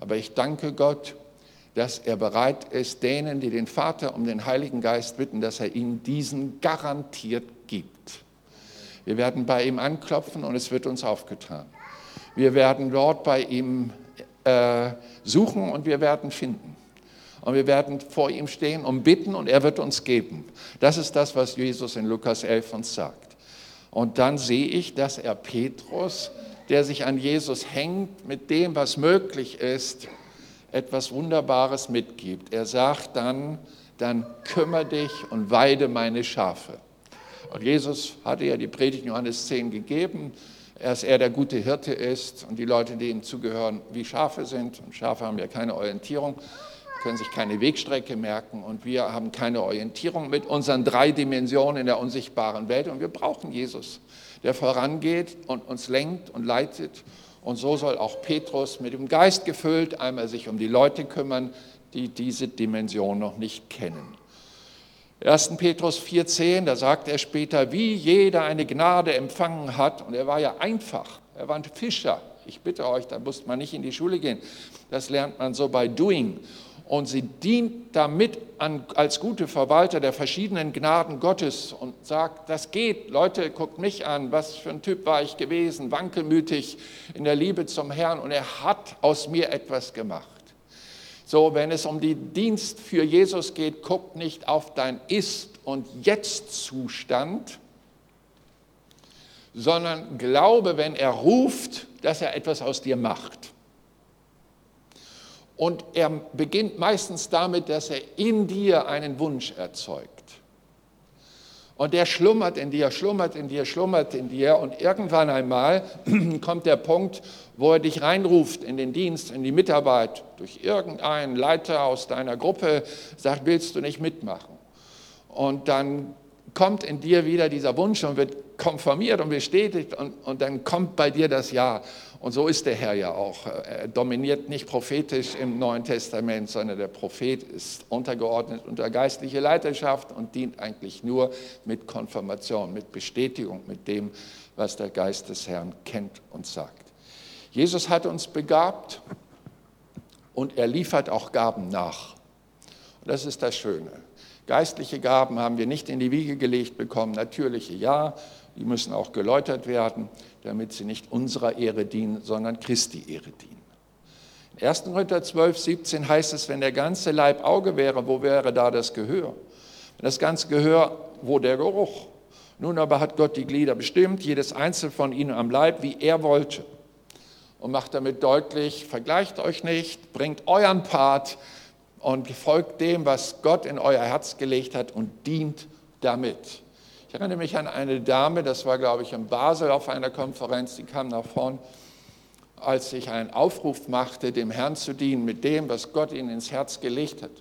Aber ich danke Gott, dass er bereit ist, denen, die den Vater um den Heiligen Geist bitten, dass er ihnen diesen garantiert gibt. Wir werden bei ihm anklopfen und es wird uns aufgetan. Wir werden dort bei ihm äh, suchen und wir werden finden. Und wir werden vor ihm stehen und bitten und er wird uns geben. Das ist das, was Jesus in Lukas 11 uns sagt. Und dann sehe ich, dass er Petrus, der sich an Jesus hängt, mit dem, was möglich ist, etwas Wunderbares mitgibt. Er sagt dann, dann kümmere dich und weide meine Schafe. Und Jesus hatte ja die Predigt Johannes 10 gegeben, dass er der gute Hirte ist und die Leute, die ihm zugehören, wie Schafe sind. Und Schafe haben ja keine Orientierung können sich keine Wegstrecke merken und wir haben keine Orientierung mit unseren drei Dimensionen in der unsichtbaren Welt und wir brauchen Jesus, der vorangeht und uns lenkt und leitet. Und so soll auch Petrus mit dem Geist gefüllt einmal sich um die Leute kümmern, die diese Dimension noch nicht kennen. 1. Petrus 4,10, da sagt er später, wie jeder eine Gnade empfangen hat, und er war ja einfach, er war ein Fischer. Ich bitte euch, da muss man nicht in die Schule gehen. Das lernt man so bei Doing und sie dient damit an, als gute Verwalter der verschiedenen Gnaden Gottes und sagt, das geht, Leute, guckt mich an, was für ein Typ war ich gewesen, wankelmütig in der Liebe zum Herrn und er hat aus mir etwas gemacht. So, wenn es um den Dienst für Jesus geht, guckt nicht auf dein Ist- und Jetzt-Zustand, sondern glaube, wenn er ruft, dass er etwas aus dir macht. Und er beginnt meistens damit, dass er in dir einen Wunsch erzeugt. Und der schlummert in dir, schlummert in dir, schlummert in dir. Und irgendwann einmal kommt der Punkt, wo er dich reinruft in den Dienst, in die Mitarbeit, durch irgendeinen Leiter aus deiner Gruppe, sagt, willst du nicht mitmachen? Und dann kommt in dir wieder dieser Wunsch und wird konformiert und bestätigt und, und dann kommt bei dir das Ja. Und so ist der Herr ja auch. Er dominiert nicht prophetisch im Neuen Testament, sondern der Prophet ist untergeordnet unter geistliche Leiterschaft und dient eigentlich nur mit Konfirmation, mit Bestätigung, mit dem, was der Geist des Herrn kennt und sagt. Jesus hat uns begabt und er liefert auch Gaben nach. Und das ist das Schöne. Geistliche Gaben haben wir nicht in die Wiege gelegt bekommen, natürliche ja, die müssen auch geläutert werden, damit sie nicht unserer Ehre dienen, sondern Christi Ehre dienen. In 1. Korinther 12, 17 heißt es, wenn der ganze Leib Auge wäre, wo wäre da das Gehör? Wenn das ganze Gehör, wo der Geruch? Nun aber hat Gott die Glieder bestimmt, jedes einzelne von ihnen am Leib, wie er wollte. Und macht damit deutlich, vergleicht euch nicht, bringt euren Part und folgt dem, was Gott in euer Herz gelegt hat und dient damit. Ich erinnere mich an eine Dame, das war, glaube ich, in Basel auf einer Konferenz, die kam nach vorn, als ich einen Aufruf machte, dem Herrn zu dienen mit dem, was Gott ihnen ins Herz gelegt hat.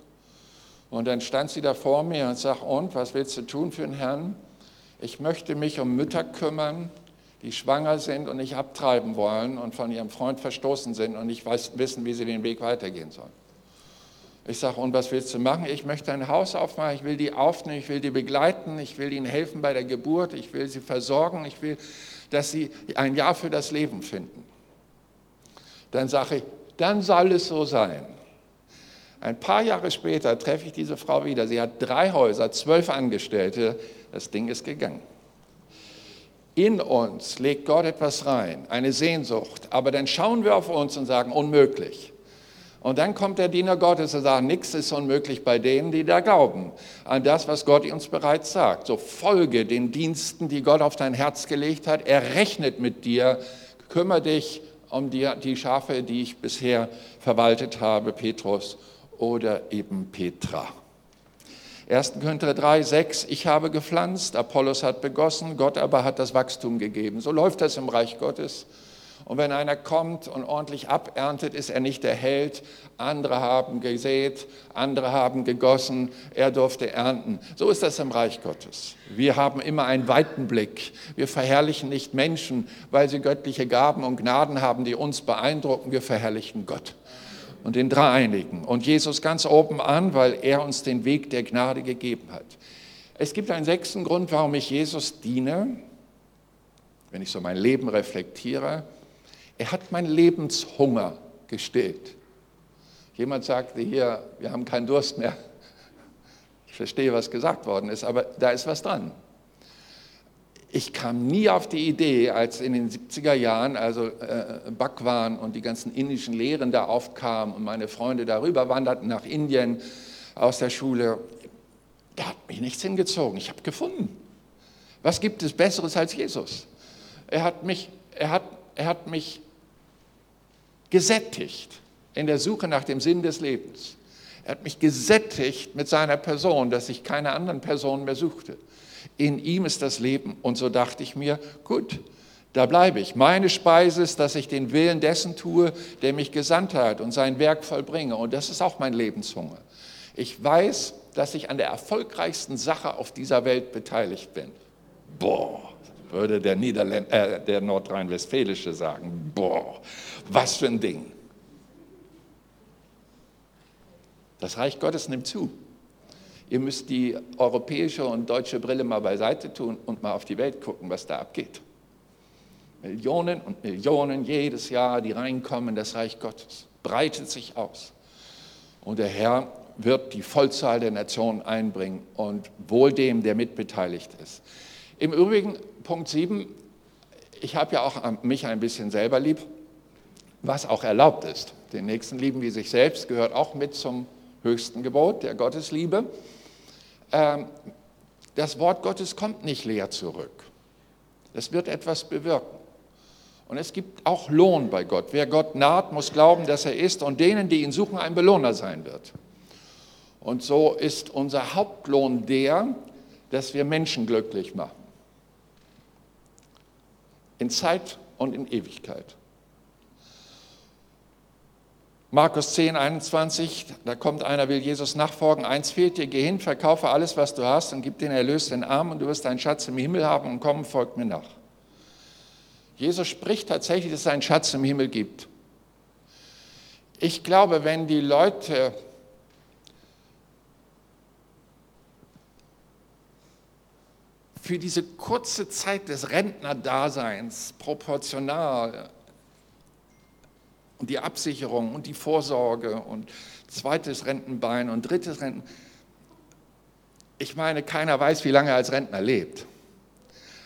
Und dann stand sie da vor mir und sagte, und, was willst du tun für den Herrn? Ich möchte mich um Mütter kümmern, die schwanger sind und nicht abtreiben wollen und von ihrem Freund verstoßen sind und nicht wissen, wie sie den Weg weitergehen sollen. Ich sage, und was willst du machen? Ich möchte ein Haus aufmachen, ich will die aufnehmen, ich will die begleiten, ich will ihnen helfen bei der Geburt, ich will sie versorgen, ich will, dass sie ein Jahr für das Leben finden. Dann sage ich, dann soll es so sein. Ein paar Jahre später treffe ich diese Frau wieder. Sie hat drei Häuser, zwölf Angestellte. Das Ding ist gegangen. In uns legt Gott etwas rein, eine Sehnsucht. Aber dann schauen wir auf uns und sagen, unmöglich. Und dann kommt der Diener Gottes und sagt, nichts ist unmöglich bei denen, die da glauben, an das, was Gott uns bereits sagt. So folge den Diensten, die Gott auf dein Herz gelegt hat. Er rechnet mit dir. Kümmere dich um die, die Schafe, die ich bisher verwaltet habe, Petrus oder eben Petra. 1. Korinther 3, 6, ich habe gepflanzt, Apollos hat begossen, Gott aber hat das Wachstum gegeben. So läuft das im Reich Gottes. Und wenn einer kommt und ordentlich aberntet, ist er nicht der Held. Andere haben gesät, andere haben gegossen, er durfte ernten. So ist das im Reich Gottes. Wir haben immer einen weiten Blick. Wir verherrlichen nicht Menschen, weil sie göttliche Gaben und Gnaden haben, die uns beeindrucken. Wir verherrlichen Gott und den Dreieinigen und Jesus ganz oben an, weil er uns den Weg der Gnade gegeben hat. Es gibt einen sechsten Grund, warum ich Jesus diene, wenn ich so mein Leben reflektiere. Er hat meinen Lebenshunger gestillt. Jemand sagte hier, wir haben keinen Durst mehr. Ich verstehe, was gesagt worden ist, aber da ist was dran. Ich kam nie auf die Idee, als in den 70er Jahren, also äh, Bhagwan und die ganzen indischen Lehren da aufkamen und meine Freunde darüber wanderten nach Indien aus der Schule, da hat mich nichts hingezogen. Ich habe gefunden. Was gibt es Besseres als Jesus? Er hat mich, er hat, er hat mich gesättigt in der Suche nach dem Sinn des Lebens. Er hat mich gesättigt mit seiner Person, dass ich keine anderen Personen mehr suchte. In ihm ist das Leben. Und so dachte ich mir, gut, da bleibe ich. Meine Speise ist, dass ich den Willen dessen tue, der mich gesandt hat und sein Werk vollbringe. Und das ist auch mein Lebenshunger. Ich weiß, dass ich an der erfolgreichsten Sache auf dieser Welt beteiligt bin. Boah, würde der, Niederländ äh, der Nordrhein-Westfälische sagen. Boah, was für ein Ding. Das Reich Gottes nimmt zu. Ihr müsst die europäische und deutsche Brille mal beiseite tun und mal auf die Welt gucken, was da abgeht. Millionen und Millionen jedes Jahr, die reinkommen, das Reich Gottes breitet sich aus. Und der Herr wird die Vollzahl der Nationen einbringen und wohl dem, der mitbeteiligt ist. Im Übrigen, Punkt 7, ich habe ja auch mich ein bisschen selber lieb was auch erlaubt ist. Den Nächsten lieben wie sich selbst gehört auch mit zum höchsten Gebot der Gottesliebe. Ähm, das Wort Gottes kommt nicht leer zurück. Es wird etwas bewirken. Und es gibt auch Lohn bei Gott. Wer Gott naht, muss glauben, dass er ist und denen, die ihn suchen, ein Belohner sein wird. Und so ist unser Hauptlohn der, dass wir Menschen glücklich machen. In Zeit und in Ewigkeit. Markus 10, 21, da kommt einer, will Jesus nachfolgen. Eins fehlt dir, geh hin, verkaufe alles, was du hast und gib den Erlös den Armen und du wirst einen Schatz im Himmel haben und komm, folgt mir nach. Jesus spricht tatsächlich, dass es einen Schatz im Himmel gibt. Ich glaube, wenn die Leute für diese kurze Zeit des Rentnerdaseins proportional und die Absicherung und die Vorsorge und zweites Rentenbein und drittes Renten. Ich meine, keiner weiß, wie lange er als Rentner lebt.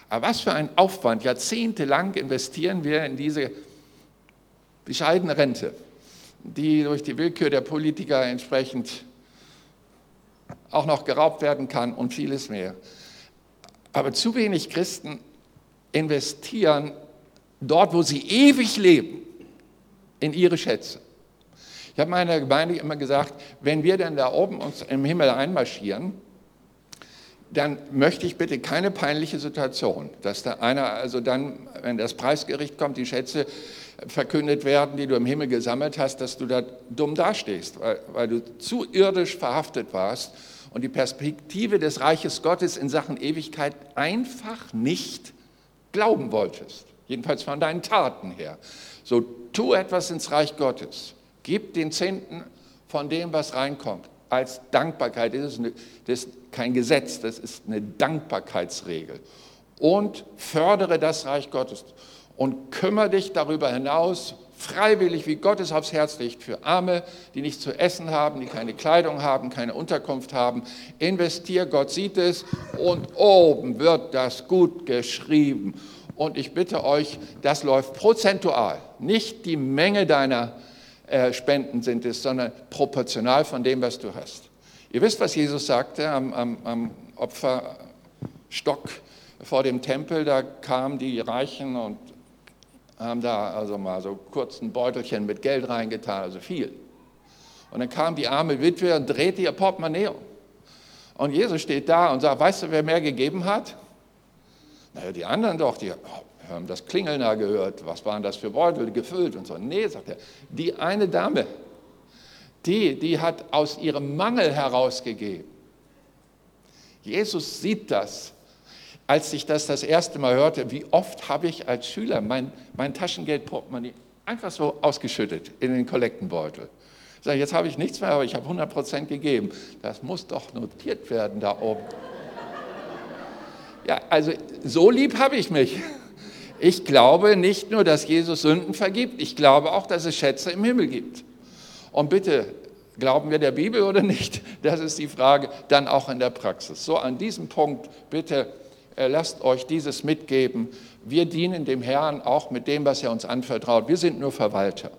Aber was für ein Aufwand, jahrzehntelang investieren wir in diese bescheidene Rente, die durch die Willkür der Politiker entsprechend auch noch geraubt werden kann und vieles mehr. Aber zu wenig Christen investieren dort, wo sie ewig leben, in ihre Schätze. Ich habe meiner Gemeinde immer gesagt, wenn wir dann da oben uns im Himmel einmarschieren, dann möchte ich bitte keine peinliche Situation, dass da einer, also dann, wenn das Preisgericht kommt, die Schätze verkündet werden, die du im Himmel gesammelt hast, dass du da dumm dastehst, weil, weil du zu irdisch verhaftet warst und die Perspektive des Reiches Gottes in Sachen Ewigkeit einfach nicht glauben wolltest. Jedenfalls von deinen Taten her. So tu etwas ins Reich Gottes. Gib den Zehnten von dem, was reinkommt, als Dankbarkeit. Das ist, eine, das ist kein Gesetz, das ist eine Dankbarkeitsregel. Und fördere das Reich Gottes und kümmere dich darüber hinaus freiwillig, wie Gott es aufs Herz legt, für Arme, die nicht zu essen haben, die keine Kleidung haben, keine Unterkunft haben. Investier, Gott sieht es und oben wird das gut geschrieben. Und ich bitte euch, das läuft prozentual, nicht die Menge deiner äh, Spenden sind es, sondern proportional von dem, was du hast. Ihr wisst, was Jesus sagte am, am, am Opferstock vor dem Tempel, da kamen die Reichen und haben da also mal so kurz ein Beutelchen mit Geld reingetan, also viel. Und dann kam die arme Witwe und drehte ihr Portemonnaie. Und Jesus steht da und sagt, weißt du, wer mehr gegeben hat? Naja, die anderen doch, die haben das Klingeln da gehört. Was waren das für Beutel gefüllt und so. Nee, sagt er, die eine Dame, die, die hat aus ihrem Mangel herausgegeben. Jesus sieht das als ich das das erste Mal hörte, wie oft habe ich als Schüler mein, mein Taschengeldportemonnaie einfach so ausgeschüttet in den Kollektenbeutel. Ich sage, jetzt habe ich nichts mehr, aber ich habe 100 Prozent gegeben. Das muss doch notiert werden da oben. Ja, also so lieb habe ich mich. Ich glaube nicht nur, dass Jesus Sünden vergibt, ich glaube auch, dass es Schätze im Himmel gibt. Und bitte, glauben wir der Bibel oder nicht? Das ist die Frage, dann auch in der Praxis. So an diesem Punkt bitte lasst euch dieses mitgeben. Wir dienen dem Herrn auch mit dem, was er uns anvertraut. Wir sind nur Verwalter.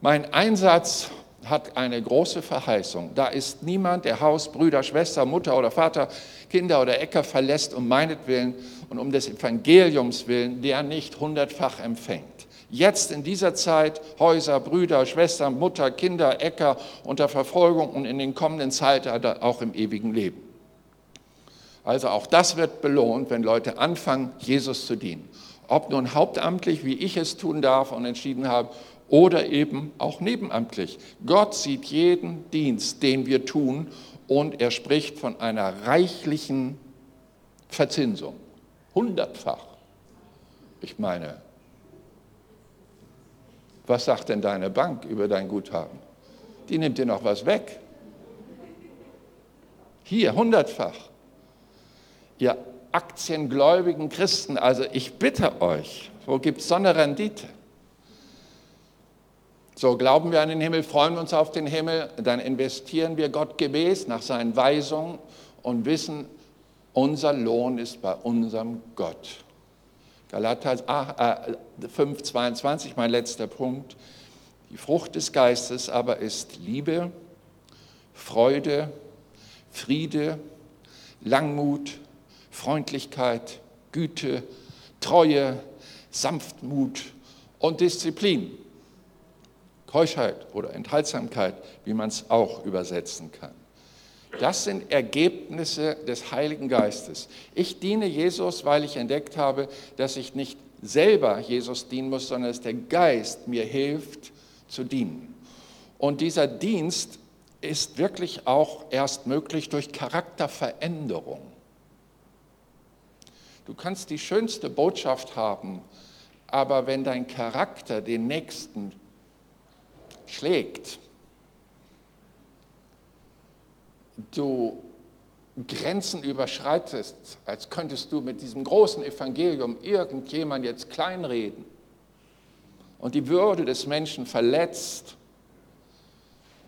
Mein Einsatz hat eine große Verheißung. Da ist niemand, der Haus, Brüder, Schwester, Mutter oder Vater, Kinder oder Äcker verlässt um meinetwillen und um des Evangeliums willen, der nicht hundertfach empfängt. Jetzt in dieser Zeit Häuser, Brüder, Schwestern, Mutter, Kinder, Äcker unter Verfolgung und in den kommenden Zeitaltern auch im ewigen Leben. Also auch das wird belohnt, wenn Leute anfangen, Jesus zu dienen. Ob nun hauptamtlich, wie ich es tun darf und entschieden habe, oder eben auch nebenamtlich. Gott sieht jeden Dienst, den wir tun, und er spricht von einer reichlichen Verzinsung. Hundertfach. Ich meine, was sagt denn deine Bank über dein Guthaben? Die nimmt dir noch was weg. Hier, hundertfach ihr aktiengläubigen Christen, also ich bitte euch, wo gibt es so eine Rendite? So glauben wir an den Himmel, freuen wir uns auf den Himmel, dann investieren wir Gott gemäß nach seinen Weisungen und wissen, unser Lohn ist bei unserem Gott. Galater 5, 22, äh, mein letzter Punkt. Die Frucht des Geistes aber ist Liebe, Freude, Friede, Langmut, Freundlichkeit, Güte, Treue, Sanftmut und Disziplin. Keuschheit oder Enthaltsamkeit, wie man es auch übersetzen kann. Das sind Ergebnisse des Heiligen Geistes. Ich diene Jesus, weil ich entdeckt habe, dass ich nicht selber Jesus dienen muss, sondern dass der Geist mir hilft zu dienen. Und dieser Dienst ist wirklich auch erst möglich durch Charakterveränderung. Du kannst die schönste Botschaft haben, aber wenn dein Charakter den Nächsten schlägt, du Grenzen überschreitest, als könntest du mit diesem großen Evangelium irgendjemand jetzt kleinreden und die Würde des Menschen verletzt,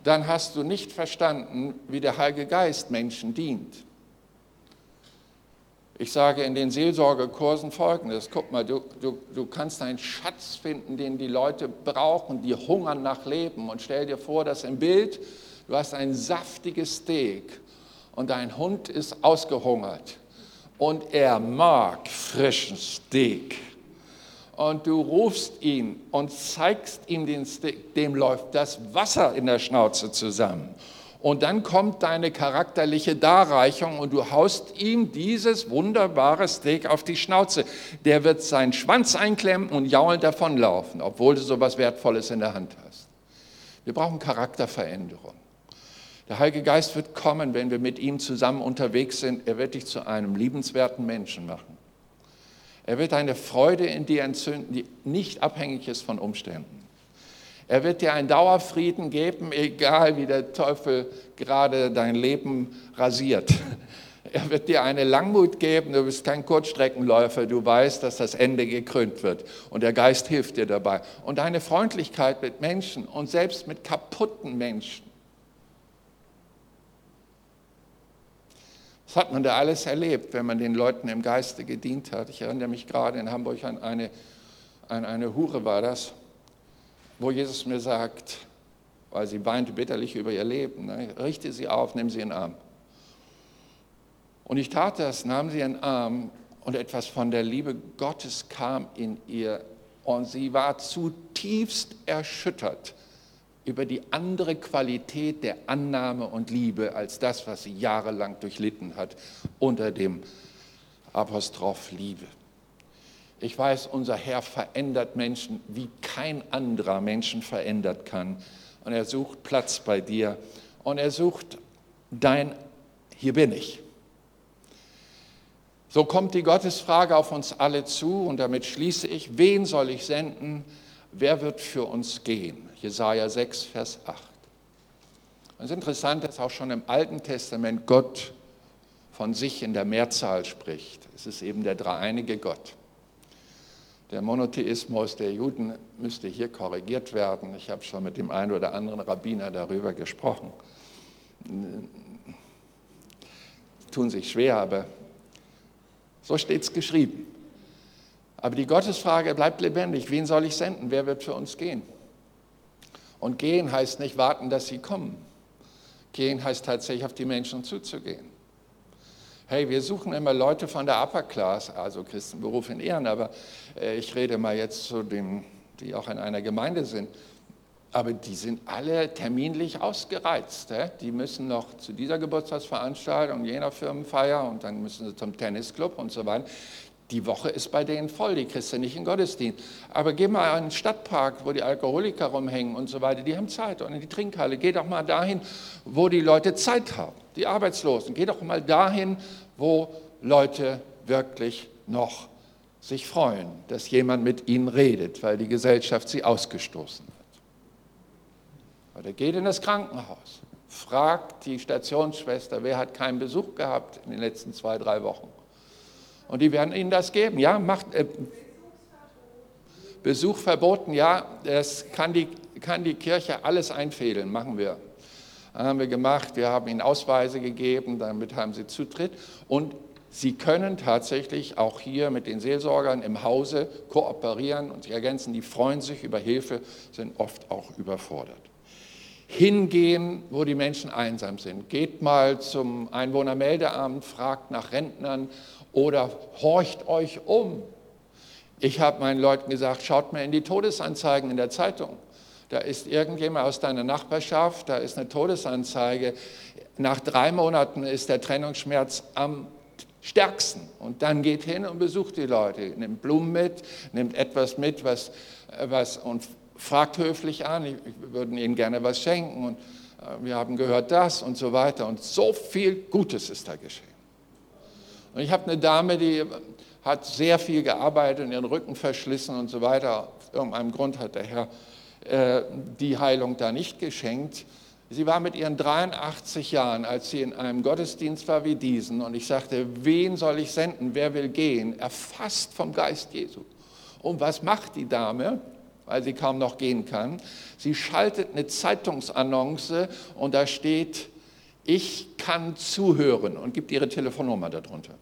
dann hast du nicht verstanden, wie der Heilige Geist Menschen dient. Ich sage in den Seelsorgekursen folgendes, guck mal, du, du, du kannst einen Schatz finden, den die Leute brauchen, die hungern nach Leben. Und stell dir vor, dass im Bild, du hast ein saftiges Steak und dein Hund ist ausgehungert und er mag frischen Steak. Und du rufst ihn und zeigst ihm den Steak, dem läuft das Wasser in der Schnauze zusammen. Und dann kommt deine charakterliche Darreichung und du haust ihm dieses wunderbare Steak auf die Schnauze. Der wird seinen Schwanz einklemmen und jaulend davonlaufen, obwohl du so etwas Wertvolles in der Hand hast. Wir brauchen Charakterveränderung. Der Heilige Geist wird kommen, wenn wir mit ihm zusammen unterwegs sind. Er wird dich zu einem liebenswerten Menschen machen. Er wird eine Freude in dir entzünden, die nicht abhängig ist von Umständen. Er wird dir einen Dauerfrieden geben, egal wie der Teufel gerade dein Leben rasiert. Er wird dir eine Langmut geben, du bist kein Kurzstreckenläufer, du weißt, dass das Ende gekrönt wird und der Geist hilft dir dabei. Und deine Freundlichkeit mit Menschen und selbst mit kaputten Menschen. Was hat man da alles erlebt, wenn man den Leuten im Geiste gedient hat? Ich erinnere mich gerade in Hamburg an eine, an eine Hure war das wo Jesus mir sagt, weil sie weinte bitterlich über ihr Leben, ne, richte sie auf, nimm sie in den Arm. Und ich tat das, nahm sie in den Arm und etwas von der Liebe Gottes kam in ihr und sie war zutiefst erschüttert über die andere Qualität der Annahme und Liebe als das, was sie jahrelang durchlitten hat unter dem Apostroph Liebe. Ich weiß, unser Herr verändert Menschen, wie kein anderer Menschen verändert kann. Und er sucht Platz bei dir. Und er sucht dein, hier bin ich. So kommt die Gottesfrage auf uns alle zu und damit schließe ich, wen soll ich senden? Wer wird für uns gehen? Jesaja 6, Vers 8. Es ist interessant, dass auch schon im Alten Testament Gott von sich in der Mehrzahl spricht. Es ist eben der dreieinige Gott. Der Monotheismus der Juden müsste hier korrigiert werden. Ich habe schon mit dem einen oder anderen Rabbiner darüber gesprochen. Tun sich schwer, aber so steht es geschrieben. Aber die Gottesfrage bleibt lebendig. Wen soll ich senden? Wer wird für uns gehen? Und gehen heißt nicht warten, dass sie kommen. Gehen heißt tatsächlich auf die Menschen zuzugehen. Hey, wir suchen immer Leute von der Upper Class, also Christenberuf in Ehren, aber äh, ich rede mal jetzt zu denen, die auch in einer Gemeinde sind. Aber die sind alle terminlich ausgereizt. Die müssen noch zu dieser Geburtstagsveranstaltung, jener Firmenfeier und dann müssen sie zum Tennisclub und so weiter. Die Woche ist bei denen voll, die du nicht in Gottesdienst. Aber geh mal in den Stadtpark, wo die Alkoholiker rumhängen und so weiter, die haben Zeit. Und in die Trinkhalle, geh doch mal dahin, wo die Leute Zeit haben, die Arbeitslosen. Geh doch mal dahin, wo Leute wirklich noch sich freuen, dass jemand mit ihnen redet, weil die Gesellschaft sie ausgestoßen hat. Oder geht in das Krankenhaus, fragt die Stationsschwester, wer hat keinen Besuch gehabt in den letzten zwei, drei Wochen. Und die werden Ihnen das geben. Ja, macht äh, Besuch verboten. Ja, das kann die, kann die Kirche alles einfädeln. Machen wir. haben wir gemacht. Wir haben ihnen Ausweise gegeben. Damit haben sie Zutritt. Und sie können tatsächlich auch hier mit den Seelsorgern im Hause kooperieren und sich ergänzen. Die freuen sich über Hilfe, sind oft auch überfordert hingehen, wo die Menschen einsam sind. Geht mal zum Einwohnermeldeamt, fragt nach Rentnern oder horcht euch um. Ich habe meinen Leuten gesagt, schaut mal in die Todesanzeigen in der Zeitung. Da ist irgendjemand aus deiner Nachbarschaft, da ist eine Todesanzeige. Nach drei Monaten ist der Trennungsschmerz am stärksten. Und dann geht hin und besucht die Leute, nimmt Blumen mit, nimmt etwas mit, was, was und fragt höflich an, wir würden ihnen gerne was schenken und äh, wir haben gehört das und so weiter. Und so viel Gutes ist da geschehen. Und ich habe eine Dame, die hat sehr viel gearbeitet und ihren Rücken verschlissen und so weiter. Aus irgendeinem Grund hat der Herr äh, die Heilung da nicht geschenkt. Sie war mit ihren 83 Jahren, als sie in einem Gottesdienst war wie diesen, und ich sagte, wen soll ich senden, wer will gehen, erfasst vom Geist Jesu. Und was macht die Dame? weil sie kaum noch gehen kann. Sie schaltet eine Zeitungsannonce und da steht, ich kann zuhören und gibt ihre Telefonnummer darunter.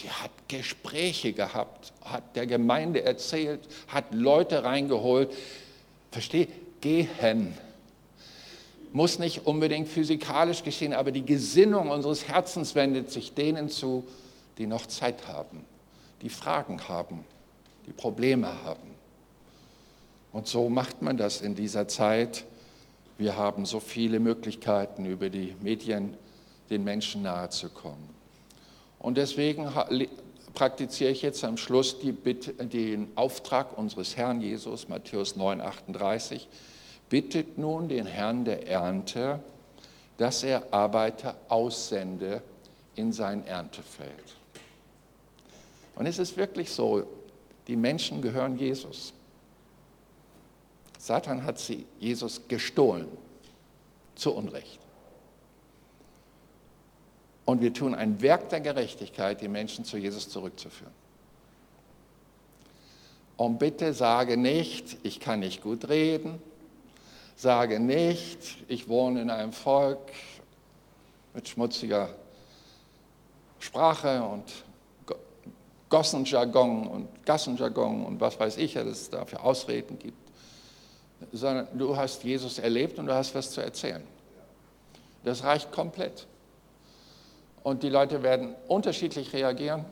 Sie hat Gespräche gehabt, hat der Gemeinde erzählt, hat Leute reingeholt. Verstehe, gehen. Muss nicht unbedingt physikalisch geschehen, aber die Gesinnung unseres Herzens wendet sich denen zu, die noch Zeit haben, die Fragen haben, die Probleme haben. Und so macht man das in dieser Zeit. Wir haben so viele Möglichkeiten, über die Medien den Menschen nahezukommen. Und deswegen praktiziere ich jetzt am Schluss Bitte, den Auftrag unseres Herrn Jesus, Matthäus 9, 38. Bittet nun den Herrn der Ernte, dass er Arbeiter aussende in sein Erntefeld. Und es ist wirklich so, die Menschen gehören Jesus. Satan hat sie Jesus gestohlen, zu Unrecht. Und wir tun ein Werk der Gerechtigkeit, die Menschen zu Jesus zurückzuführen. Und bitte sage nicht, ich kann nicht gut reden, sage nicht, ich wohne in einem Volk mit schmutziger Sprache und Gossenjargon und Gassenjargon und was weiß ich, dass es dafür Ausreden gibt, sondern du hast Jesus erlebt und du hast was zu erzählen. Das reicht komplett. Und die Leute werden unterschiedlich reagieren,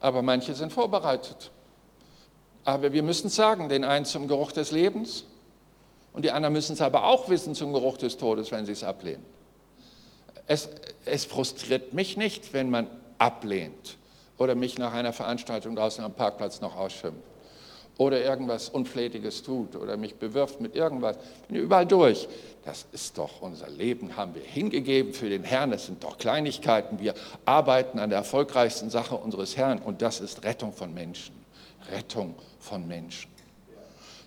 aber manche sind vorbereitet. Aber wir müssen es sagen, den einen zum Geruch des Lebens und die anderen müssen es aber auch wissen zum Geruch des Todes, wenn sie es ablehnen. Es, es frustriert mich nicht, wenn man ablehnt oder mich nach einer Veranstaltung draußen am Parkplatz noch ausschimpft oder irgendwas Unflätiges tut oder mich bewirft mit irgendwas. Ich bin überall durch. Das ist doch unser Leben, haben wir hingegeben für den Herrn. Das sind doch Kleinigkeiten. Wir arbeiten an der erfolgreichsten Sache unseres Herrn und das ist Rettung von Menschen. Rettung von Menschen.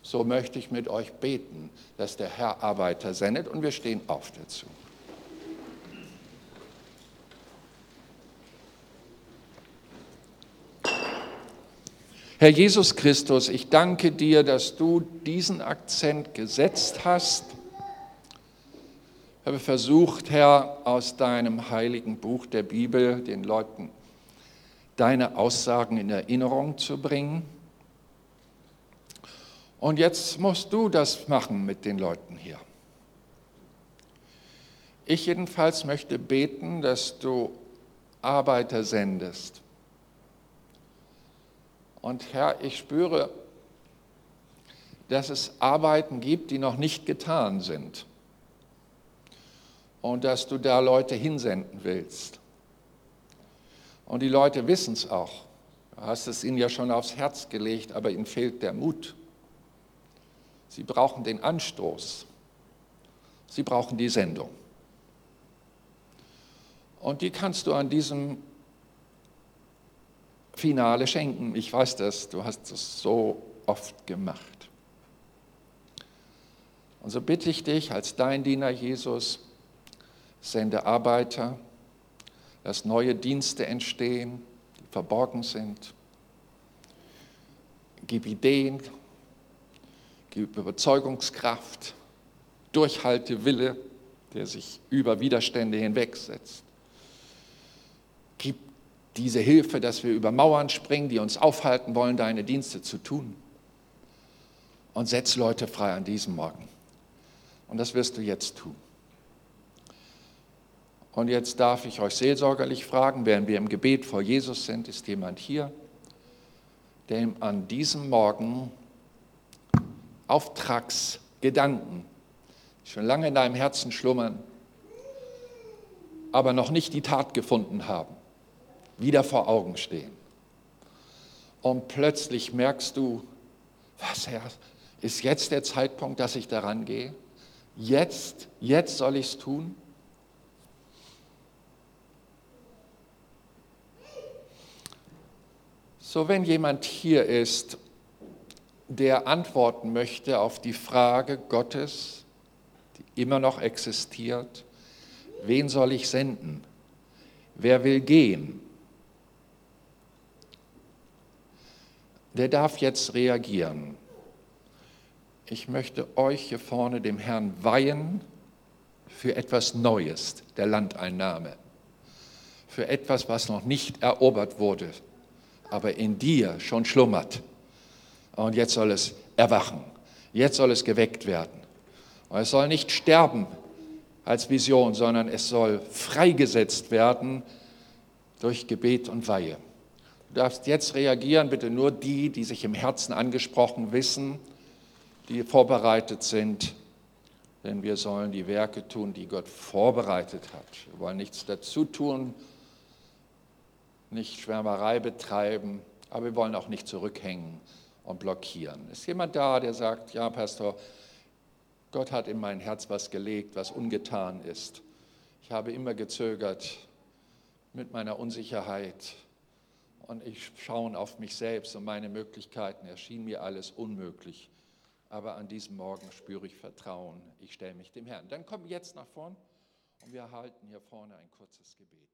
So möchte ich mit euch beten, dass der Herr Arbeiter sendet und wir stehen auf dazu. Herr Jesus Christus, ich danke dir, dass du diesen Akzent gesetzt hast. Ich habe versucht, Herr, aus deinem heiligen Buch der Bibel den Leuten deine Aussagen in Erinnerung zu bringen. Und jetzt musst du das machen mit den Leuten hier. Ich jedenfalls möchte beten, dass du Arbeiter sendest und Herr, ich spüre, dass es Arbeiten gibt, die noch nicht getan sind. Und dass du da Leute hinsenden willst. Und die Leute wissen es auch. Du hast es ihnen ja schon aufs Herz gelegt, aber ihnen fehlt der Mut. Sie brauchen den Anstoß. Sie brauchen die Sendung. Und die kannst du an diesem Finale schenken. Ich weiß das, du hast es so oft gemacht. Und so bitte ich dich als dein Diener Jesus, sende Arbeiter, dass neue Dienste entstehen, die verborgen sind. Gib Ideen, gib Überzeugungskraft, Durchhaltewille, der sich über Widerstände hinwegsetzt. Gib diese Hilfe, dass wir über Mauern springen, die uns aufhalten wollen, deine Dienste zu tun. Und setz Leute frei an diesem Morgen. Und das wirst du jetzt tun. Und jetzt darf ich euch seelsorgerlich fragen, während wir im Gebet vor Jesus sind, ist jemand hier, der an diesem Morgen Auftragsgedanken schon lange in deinem Herzen schlummern, aber noch nicht die Tat gefunden haben wieder vor Augen stehen. Und plötzlich merkst du, was Herr, ist jetzt der Zeitpunkt, dass ich daran gehe? Jetzt, jetzt soll ich es tun? So, wenn jemand hier ist, der antworten möchte auf die Frage Gottes, die immer noch existiert, wen soll ich senden? Wer will gehen? Der darf jetzt reagieren. Ich möchte euch hier vorne dem Herrn weihen für etwas Neues, der Landeinnahme, für etwas, was noch nicht erobert wurde, aber in dir schon schlummert. Und jetzt soll es erwachen. Jetzt soll es geweckt werden. Und es soll nicht sterben als Vision, sondern es soll freigesetzt werden durch Gebet und Weihe. Du darfst jetzt reagieren, bitte nur die, die sich im Herzen angesprochen wissen, die vorbereitet sind, denn wir sollen die Werke tun, die Gott vorbereitet hat. Wir wollen nichts dazu tun, nicht Schwärmerei betreiben, aber wir wollen auch nicht zurückhängen und blockieren. Ist jemand da, der sagt, ja, Pastor, Gott hat in mein Herz was gelegt, was ungetan ist. Ich habe immer gezögert mit meiner Unsicherheit und ich schaue auf mich selbst und meine Möglichkeiten. Erschien mir alles unmöglich. Aber an diesem Morgen spüre ich Vertrauen. Ich stelle mich dem Herrn. Dann komm jetzt nach vorn und wir erhalten hier vorne ein kurzes Gebet.